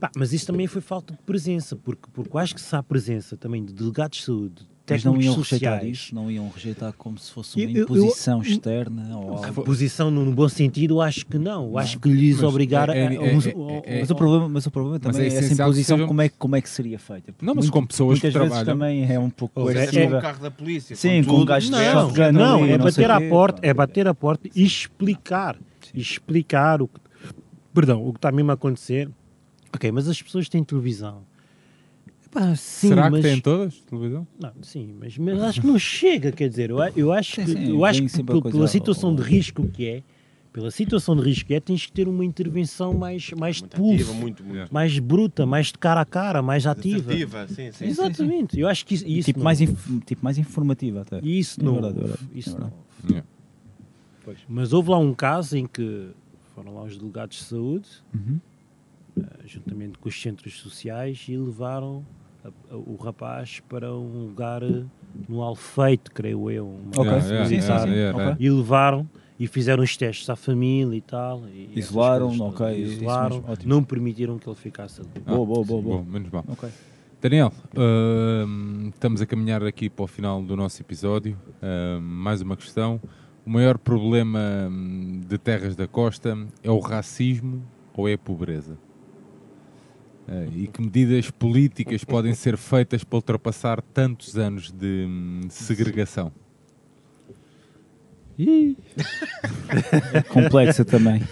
S6: Pá, mas isso também foi falta de presença, porque, porque acho que se há presença também de delegados de saúde,
S3: Mas não iam rejeitar
S6: sociais,
S3: isso, não iam rejeitar como se fosse uma
S6: Eu- eu- eu-
S3: imposição externa ou algo.
S6: posição no no bom sentido, eu acho que não. Eu acho que lhes
S1: Mas
S6: obrigar a,
S1: é-
S6: a-
S1: é-
S6: a-
S1: é-
S6: a-
S1: é-
S3: Mas o problema, mas o problema
S1: Mas
S3: também
S1: é
S3: é, essa imposição,
S1: sejam-
S3: como, é, que- como é que seria feita? Porque
S1: Não, mas
S3: muito-
S1: com pessoas que
S3: muitas vezes
S1: trabalham-
S3: também é um pouco
S6: é-
S3: coerciva.
S4: um carro da polícia.
S3: Sim, com um gajo de
S6: Não,
S3: shotgun
S6: não, é
S3: não
S6: bater à porta, é bater à porta e explicar, explicar o que, perdão, o que está mesmo a acontecer. Ok, mas as pessoas têm televisão. Epá, sim,
S1: Será
S6: mas,
S1: que têm todas televisão?
S6: Não, sim, mas, mas acho que não chega, quer dizer, eu, eu acho
S3: Sim,
S6: que,
S3: sim,
S6: eu acho que pela
S3: ao-
S6: situação
S3: ao-
S6: de risco que é, pela situação de risco que é, tens que ter uma intervenção mais, mais de
S4: Muito
S6: pulso,
S4: ativa, muito, muito.
S6: Mais bruta, mais de cara a cara, mais ativa.
S4: Assertiva, sim, sim.
S6: Exatamente, eu acho que isso, isso
S3: tipo,
S6: não-
S3: mais inf- tipo mais informativa até.
S6: Isso
S3: É
S6: não
S3: verdade, é
S6: houve,
S3: verdade,
S6: isso
S3: é
S6: não
S3: verdade.
S6: houve.
S1: Yeah.
S6: Mas houve lá um caso em que foram lá os delegados de saúde
S3: Uhum.
S6: ah, juntamente com os centros sociais, e levaram o rapaz para um lugar eh, no Alfeito, creio eu. uma
S1: Yeah, yeah,
S6: assim.
S1: yeah.
S6: E levaram e fizeram os testes à família e tal. e
S3: Isolaram,
S6: coisas
S3: ok,
S6: Isolaram, não permitiram que ele ficasse ali.
S1: Ah,
S3: Boa, boa, boa, boa.
S1: Bom, menos mal.
S3: Ok.
S1: Daniel, hum, estamos a caminhar aqui para o final do nosso episódio. Hum, mais uma questão. O maior problema hum, de terras da costa é o racismo ou é a pobreza? Eh, e que medidas políticas podem ser feitas para ultrapassar tantos anos de hum, segregação?
S3: Complexa também.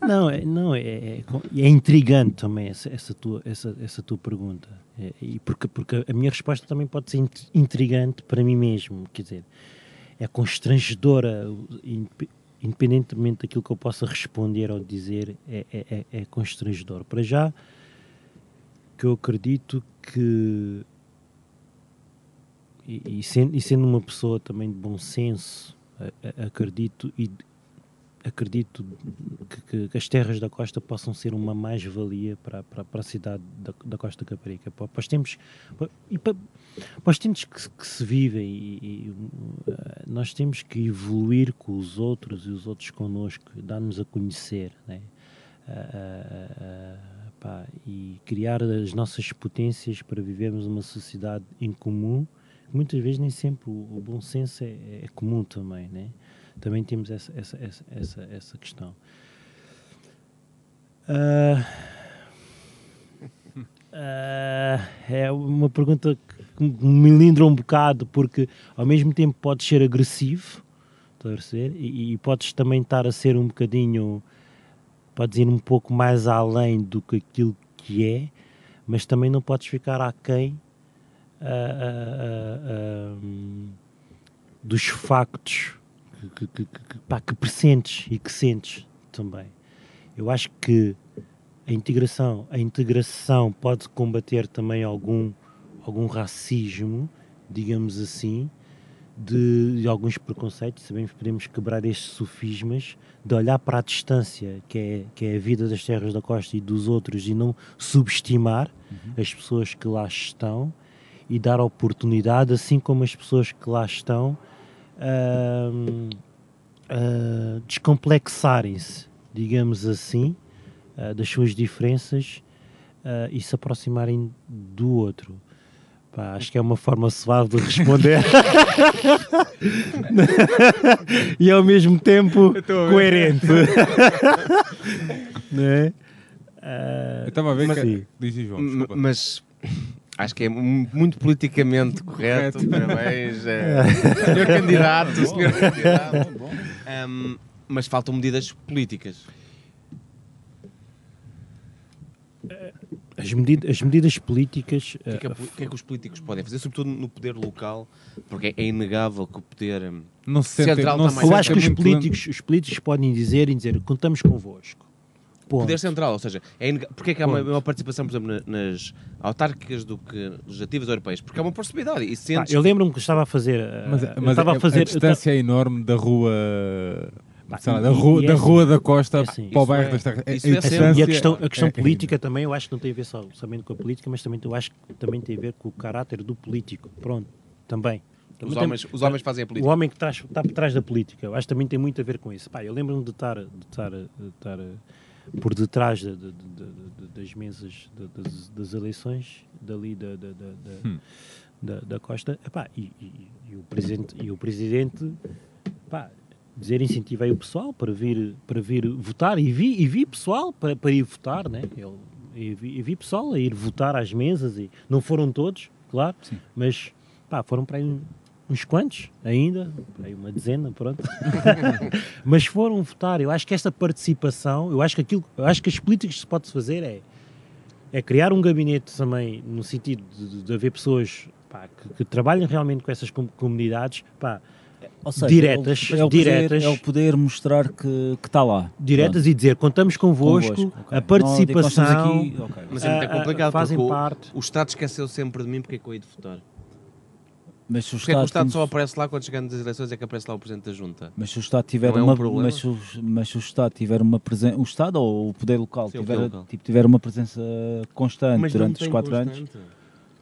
S6: Não, é, não é, é, é intrigante também essa, essa, tua, essa, essa tua pergunta. É, e porque, porque a minha resposta também pode ser int- intrigante para mim mesmo. Quer dizer, é constrangedora, indep- independentemente daquilo que eu possa responder ou dizer, é, é, é, é constrangedor. Para já, que eu acredito que. E, e sendo, e sendo uma pessoa também de bom senso, a- a- acredito e acredito que, que- as terras da costa possam ser uma mais-valia para, para, para a cidade da, da Costa Caparica. Para, para os tempos, para, e para, para os tempos que, que se vivem, e, e, uh, nós temos que evoluir com os outros e os outros connosco, dar-nos a conhecer, né? Ah, pá, e criar as nossas potências para vivermos uma sociedade em comum. Muitas vezes nem sempre o, o bom senso é, é comum também, né? Também temos essa, essa, essa, essa, essa questão. Ah, ah, é uma pergunta que me lindra um bocado, porque ao mesmo tempo podes ser agressivo, estás a? E, e podes também estar a ser um bocadinho, podes ir um pouco mais além do que aquilo que é, mas também não podes ficar aquém ah, ah, hum, dos factos que, que, que, que, pá, que pressentes e que sentes também. Eu acho que a integração, a integração pode combater também algum, algum racismo, digamos assim, de, de alguns preconceitos. Sabemos que podemos quebrar estes sofismas, de olhar para a distância que é, que é a vida das terras da costa e dos outros e não subestimar as pessoas que lá estão e dar oportunidade, assim como as pessoas que lá estão, ah, descomplexarem-se, digamos assim, ah, das suas diferenças ah, e se aproximarem do outro. Pá, acho que é uma forma suave de responder e ao mesmo tempo coerente. Não é? Ah,
S1: Eu estava a ver
S4: Mas-
S1: que... Diz, diz, João, desculpa.
S4: Mas acho que é mu- muito politicamente correto. Parabéns, eh, senhor candidato, senhor candidato. Ahm, mas faltam medidas políticas.
S6: As, medida- as medidas políticas
S4: O que, é que,
S6: ah,
S4: po- o que é que os políticos podem fazer, sobretudo no poder local, porque é inegável que o poder. hum,
S1: Não se sentem,
S4: Central
S1: não se
S4: mais-
S6: Eu acho que os políticos, os políticos podem dizer e dizer contamos convosco. Ponto.
S4: Poder central, ou seja, é porque é que há uma maior participação, por exemplo, na- nas autárquicas do que legislativas europeias? Porque há uma possibilidade e sentes
S6: eu lembro-me que estava a fazer. ah,
S1: Mas,
S6: eu
S1: mas
S6: estava
S1: a,
S6: a fazer.
S1: a
S6: eu
S1: distância é enorme da rua,
S6: Pá,
S1: lá,
S6: e-
S1: da, rua
S6: e é
S1: da
S6: assim,
S1: rua da Costa
S6: é assim,
S1: para o bairro
S4: é-
S1: das Terras. a
S4: é
S6: ta-
S1: distância
S6: e a questão, a questão
S1: é- é-
S6: política também, eu acho que não tem a ver só, somente com a política, mas também eu acho que também tem a ver com o caráter do político. Pronto, também.
S4: os
S6: tem-
S4: homens, os homens fazem a
S6: O
S4: política.
S6: homem que traz- está por trás da política, eu acho que também tem muito a ver com isso. Pá, eu lembro-me de estar, de estar, de estar eh, por detrás de- de- de- de- de- das mesas de- das, das eleições dali da, da, da, da-
S1: Hum.
S6: da- da Costa Epá, e, e- e o presidente, e o presidente pá, dizer incentivei o pessoal para vir, para vir votar e vi, e vi pessoal para, para ir votar, né? Ele, e, vi, e vi pessoal a ir votar às mesas e não foram todos, claro,
S3: Sim.
S6: mas pá, foram para aí uns quantos ainda, para aí uma dezena, pronto. mas foram votar. Eu acho que esta participação, eu acho que aquilo, eu acho que as políticas que se pode fazer é é criar um gabinete também no sentido de, de- haver pessoas pá, que, que trabalhem realmente com essas com- comunidades, pá,
S3: seja,
S6: Diretas,
S3: é o, é o
S6: diretas.
S3: Poder, é o poder mostrar que que está lá.
S6: diretas e dizer contamos convosco,
S3: Convosco, ok.
S6: a
S3: Não, estamos
S6: participação,
S3: aqui, ok.
S4: Mas é muito
S6: ah, ah,
S4: complicado,
S6: fazem
S4: porque o-
S6: parte.
S4: o Estado esqueceu sempre de mim, porque é que eu hei de votar?
S3: Mas se o
S4: Porque é que o
S3: Estado,
S4: Estado
S3: tem-
S4: só aparece lá quando chegamos às eleições é que aparece lá o Presidente da Junta?
S3: mas se o Estado tiver
S4: Não é um
S3: uma,
S4: problema?
S3: mas, se o, mas se o Estado tiver uma presença, o Estado ou o poder local,
S4: Sim, o
S3: tiver,
S4: poder local.
S3: Tipo, tiver uma presença constante
S6: Mas não
S3: durante os quatro anos,
S6: constante.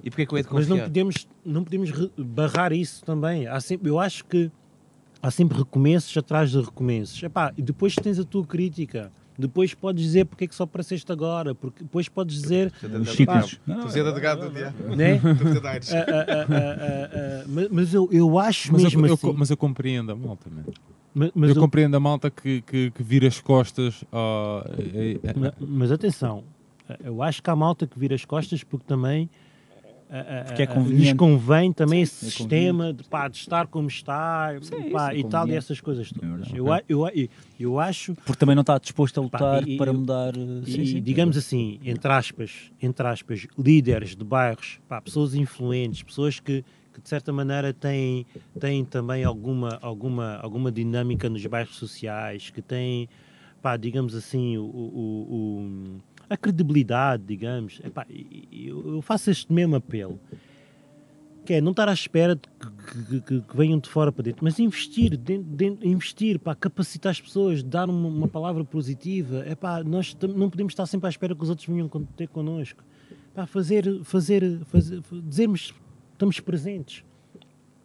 S4: E porquê que eu hei de
S6: Mas não
S4: confiar?
S6: podemos, não podemos barrar isso também. Há sempre, eu acho que há sempre recomeços atrás de recomeços. Epá, e depois tens a tua crítica. Depois podes dizer porque é que só apareceste agora. Porque depois podes dizer.
S3: os ciclos. Não,
S4: Estou a advogado do diabo.
S6: Né?
S4: Estou a tentar.
S6: Ah, ah, ah, mas- mas eu, eu acho
S1: Mas,
S6: mesmo
S1: eu, eu
S6: assim.
S1: co- mas eu compreendo a malta, man.
S6: mas, mas
S1: eu
S6: eu-
S1: compreendo a malta que, que, que vira as costas ao- é- é-
S6: Ma- Mas atenção, eu acho que há malta que vira as costas porque também
S3: Porque é
S6: ah,
S3: conveniente.
S6: lhes convém também esse
S3: é
S6: sistema de, pá, de estar como está
S3: Sim,
S6: pá,
S3: é
S6: e tal, e essas coisas todas. eu, eu, a- eu acho,
S3: porque também não está disposto a lutar
S6: e- e-
S3: para
S6: eu-
S3: mudar.
S6: e,
S3: sim, sim.
S6: digamos assim, entre aspas, entre aspas, líderes de bairros, pá, pessoas influentes, pessoas que, que de certa maneira têm, têm também alguma, alguma, alguma dinâmica nos bairros sociais, que têm, pá, digamos assim, o, o- o- a credibilidade, digamos. Epá, eu eu faço este mesmo apelo. Que é não estar à espera de que, que- que- venham de fora para dentro, mas investir, dentro, dentro- investir, pá, capacitar as pessoas, dar uma, uma palavra positiva. É pá, nós não podemos estar sempre à espera que os outros venham ter connosco. Pá, fazer, fazer, fazer, dizermos estamos presentes.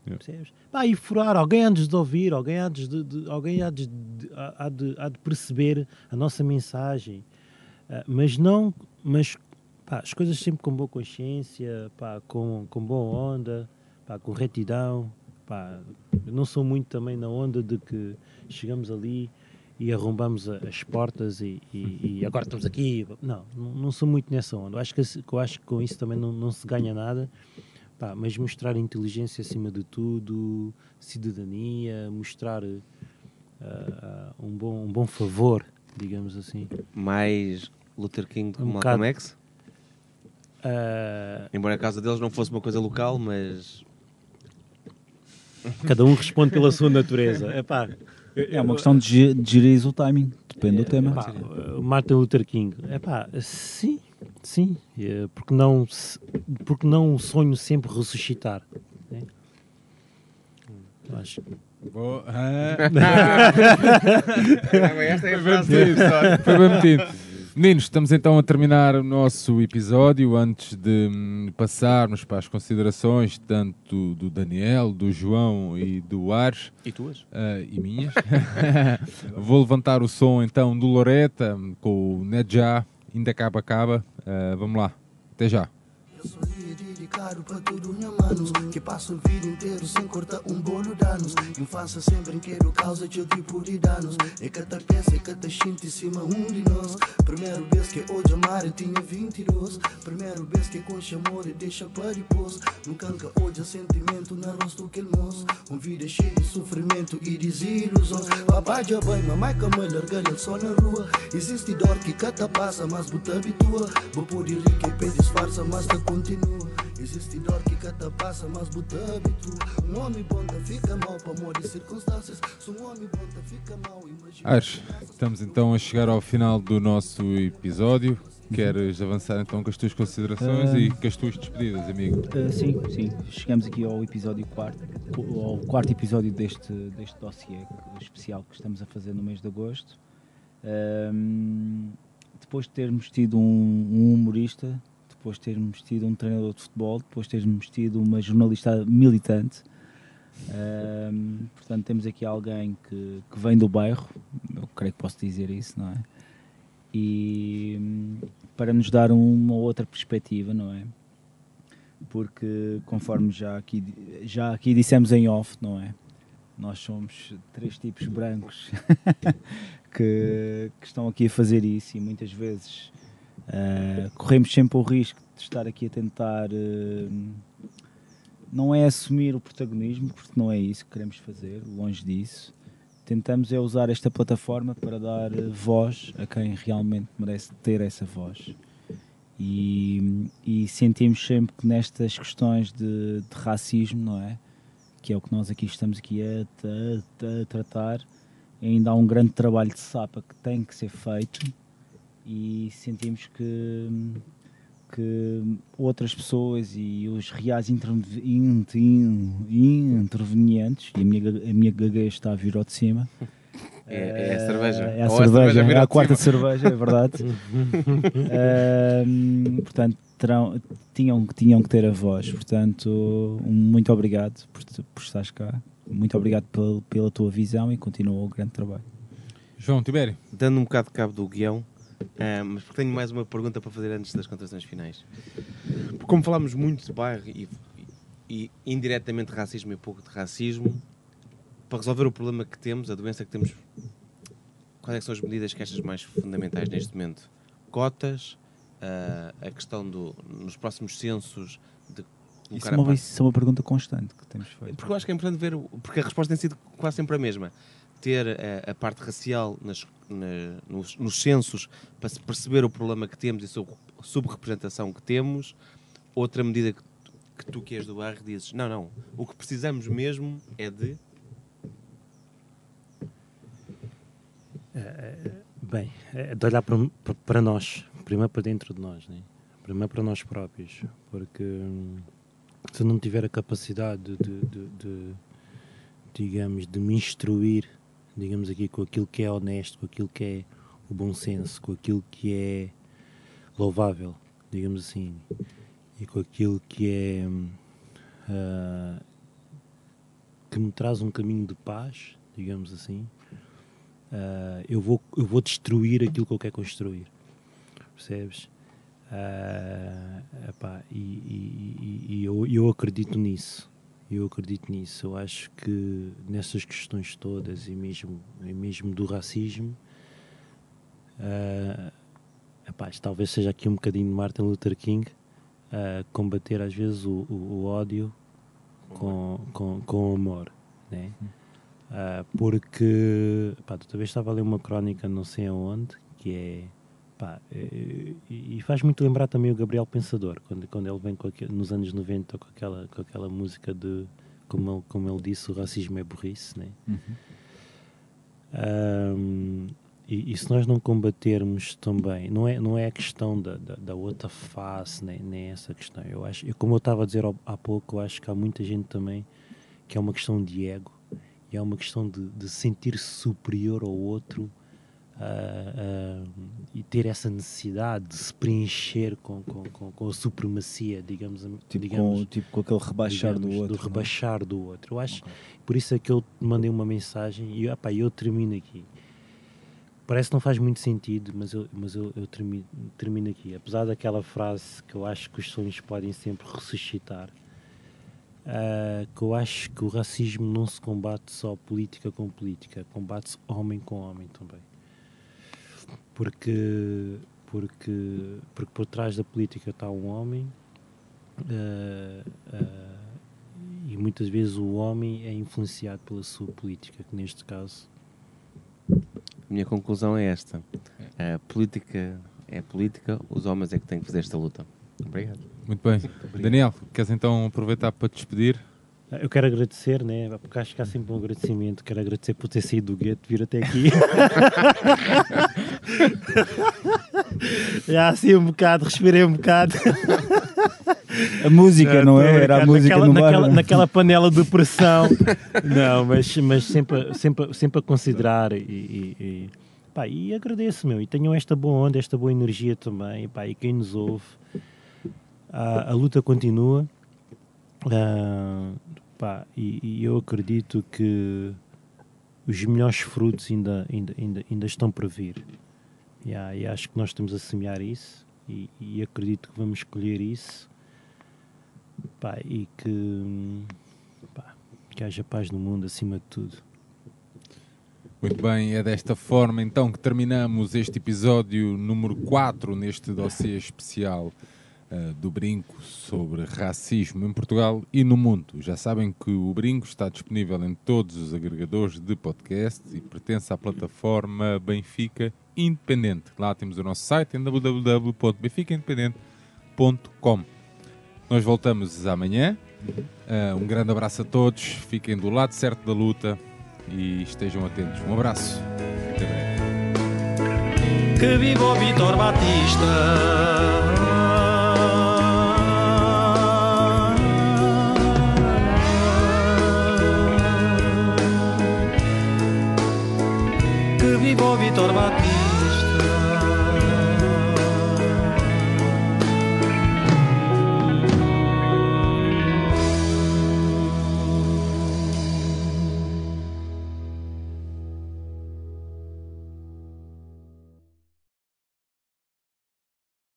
S1: Yeah.
S6: Percebes? Pá, e furar, alguém antes de ouvir, alguém antes de, de- alguém há de, há de, há de perceber a nossa mensagem. Ah, mas não, mas pá, as coisas sempre com boa consciência, pá, com, com boa onda, pá, com retidão. Pá, não sou muito também na onda de que chegamos ali e arrombamos as portas e, e- e agora estamos aqui. Não, não, sou muito nessa onda. Eu acho que, eu acho que com isso também não, não se ganha nada. Pá, mas mostrar inteligência acima de tudo, cidadania, mostrar ah, ah, um, bom, um bom favor, digamos assim.
S4: Mais Luther King do que
S6: Um
S4: Malcolm
S6: bocado.
S4: X?
S6: Ah,
S4: Embora a casa deles não fosse uma coisa local, mas
S6: cada um responde pela sua natureza. Epá,
S3: É uma questão de ge- de gerir o timing, depende do tema.
S6: Epá, Martin Luther King. Epá, sim, sim. eh, Porque não, porque não o sonho sempre ressuscitar? né? Eu Acho.
S1: Boa. Ah.
S4: esta é a
S1: Foi bem metido. Foi bem metido. Meninos, estamos então a terminar o nosso episódio. Antes de hum, passarmos para as considerações, tanto do Daniel, do João e do Ares,
S4: E tuas?
S1: ah, e minhas, vou levantar o som então do Loreta com o Nedja, ainda caba caba. Ah, vamos lá, até já.
S9: Dedicado para tudo, minha manos Que passo a vida inteiro sem cortar um bolo de anos Infância sem brinquedo causa de tipo de danos. É te pensa, é que te sente em cima um de nós. Primeiro vez que hoje amar tinha 22 Primeiro vez que com chamor e deixa para depois Nunca nunca hoje sentimento na rosto que moço Um vida cheia de sofrimento e desilusões. Papai já vai, mamãe que me larga ele só na rua. Existe dor que cada passa, mas te habitua. Vou poder rir que pede disfarça, mas te continua Existe dor que cada passa, mas habitua Um homem bom te fica mal para amor e circunstâncias Se um homem bom te fica mal, imagina
S1: Ares, estamos então a chegar ao final do nosso episódio. Queres avançar então com as tuas considerações
S3: Ah.
S1: e com as tuas despedidas, amigo?
S3: Uh, sim, sim. Chegamos aqui ao episódio quarto, ao quarto episódio deste, deste dossiê especial que estamos a fazer no mês de agosto. Um, depois de termos tido um, um humorista, depois de termos tido um treinador de futebol, depois de termos tido uma jornalista militante. Portanto, temos aqui alguém que, que vem do bairro, eu creio que posso dizer isso, não é? E hum, para nos dar uma outra perspectiva, não é? porque conforme já aqui, já aqui dissemos em off, não é? Nós somos três tipos brancos que, que estão aqui a fazer isso e muitas vezes ah, corremos sempre o risco de estar aqui a tentar ah, não é assumir o protagonismo, porque não é isso que queremos fazer, longe disso. Tentamos é usar esta plataforma para dar ah, voz a quem realmente merece ter essa voz e, e sentimos sempre que nestas questões de, de racismo, não é? Que é o que nós aqui estamos aqui a, a- a tratar, ainda há um grande trabalho de sapa que tem que ser feito e sentimos que, que outras pessoas e os reais interve- int- in- intervenientes, e a minha, a minha gagueja está a vir ao de cima.
S4: É, é a cerveja.
S3: É a
S4: Ou
S3: cerveja,
S4: vir
S3: é
S4: ao
S3: a quarta cerveja, é verdade. Ahm, portanto, terão, tinham, tinham que ter a voz. Portanto, um muito obrigado por, por estares cá. Muito obrigado pel- pela tua visão e continua o grande trabalho.
S1: João Tibério.
S4: Dando um bocado de cabo do guião, ah, mas porque tenho mais uma pergunta para fazer antes das contações finais. Porque como falámos muito de bairro e, e indiretamente de racismo e pouco de racismo, para resolver o problema que temos, a doença que temos, quais é que são as medidas que achas mais fundamentais neste momento? Cotas, ah, a questão do, nos próximos censos de
S3: Isso é, uma, isso é uma pergunta constante que temos feito.
S4: porque eu acho que é importante ver, porque a resposta tem sido quase sempre a mesma. Ter eh, a, parte racial nas- na- nos, nos censos para se perceber o problema que temos e a subrepresentação que temos. Outra medida que, que tu que és do bairro dizes, não, não, o que precisamos mesmo é de...
S6: Bem, é de olhar para, para- nós, primeiro para dentro de nós, né? primeiro para nós próprios, porque hum, se não tiver a capacidade de, de- de- de, digamos, de me instruir, digamos aqui, com aquilo que é honesto, com aquilo que é o bom senso, com aquilo que é louvável, digamos assim, e com aquilo que é ah, que me traz um caminho de paz, digamos assim, ah, eu, vou, eu vou destruir aquilo que eu quero construir. Percebes? Ah, epá, e e- e- e eu, eu acredito nisso. Eu acredito nisso. Eu acho que nessas questões todas, e mesmo, e mesmo do racismo, ah, epá, isto talvez seja aqui um bocadinho de Martin Luther King, ah, combater às vezes o, o- o ódio com, com, com amor. Né? Ah, porque pá, outra vez estava a ler uma crónica não sei aonde que é pá, eh, e, e faz muito lembrar também o Gabriel Pensador quando, quando ele vem aquele- nos anos 90 com aquela, com aquela música de como ele, como ele disse, o racismo é burrice né? Ahm, e, e se nós não combatermos também, não é, não é a questão da, da, da outra face, nem, nem essa questão. Eu acho, eu, como eu estava a dizer há pouco, eu acho que há muita gente também que é uma questão de ego e é uma questão de, de sentir-se superior ao outro ah, ah, e ter essa necessidade de se preencher com, com, com, com a supremacia, digamos,
S3: Tipo,
S6: digamos
S3: com, tipo com aquele rebaixar do
S6: digamos,
S3: outro.
S6: Do
S3: é?
S6: rebaixar do outro. Eu acho, por isso é que eu mandei uma mensagem e epá, eu termino aqui. Parece que não faz muito sentido, mas eu, mas eu, eu termino, termino aqui. Apesar daquela frase que eu acho que os sonhos podem sempre ressuscitar, ah, que eu acho que o racismo não se combate só política com política, combate-se homem com homem também. Porque, porque, porque por trás da política está um homem ah, ah, e muitas vezes o homem é influenciado pela sua política, que neste caso
S4: A minha conclusão é esta. A política é política, os homens é que têm que fazer esta luta. Obrigado.
S1: Muito bem. Daniel, queres então aproveitar para te despedir?
S6: Ah, Eu quero agradecer, né? Porque acho que há sempre um agradecimento. Quero agradecer por ter saído do gueto, vir até aqui. Já assim um bocado, respirei um bocado.
S3: A música, não é? Era a música
S6: naquela,
S3: no bar.
S6: naquela, naquela panela de pressão. Não, mas, mas sempre, sempre, sempre a considerar e, e, e, pá, e agradeço, meu. E tenham esta boa onda, esta boa energia também. Pá, e quem nos ouve, a, a luta continua. Ah, pá, e, e eu acredito que os melhores frutos ainda, ainda, ainda, ainda estão para vir. Yeah, e acho que nós estamos a semear isso e, e acredito que vamos escolher isso pá, e que, pá, que haja paz no mundo acima de tudo.
S1: Muito bem, é desta forma então que terminamos este episódio número 4 neste dossiê especial do Brinco sobre racismo em Portugal e no mundo. Já sabem que o Brinco está disponível em todos os agregadores de podcast e pertence à plataforma Benfica Independente. Lá temos o nosso site em www.benficaindependente.com. Nós voltamos amanhã. Eh, um grande abraço a todos, fiquem do lado certo da luta e estejam atentos. Um abraço. Até breve.
S2: Que viva o Vitor Batista vivo vi tornati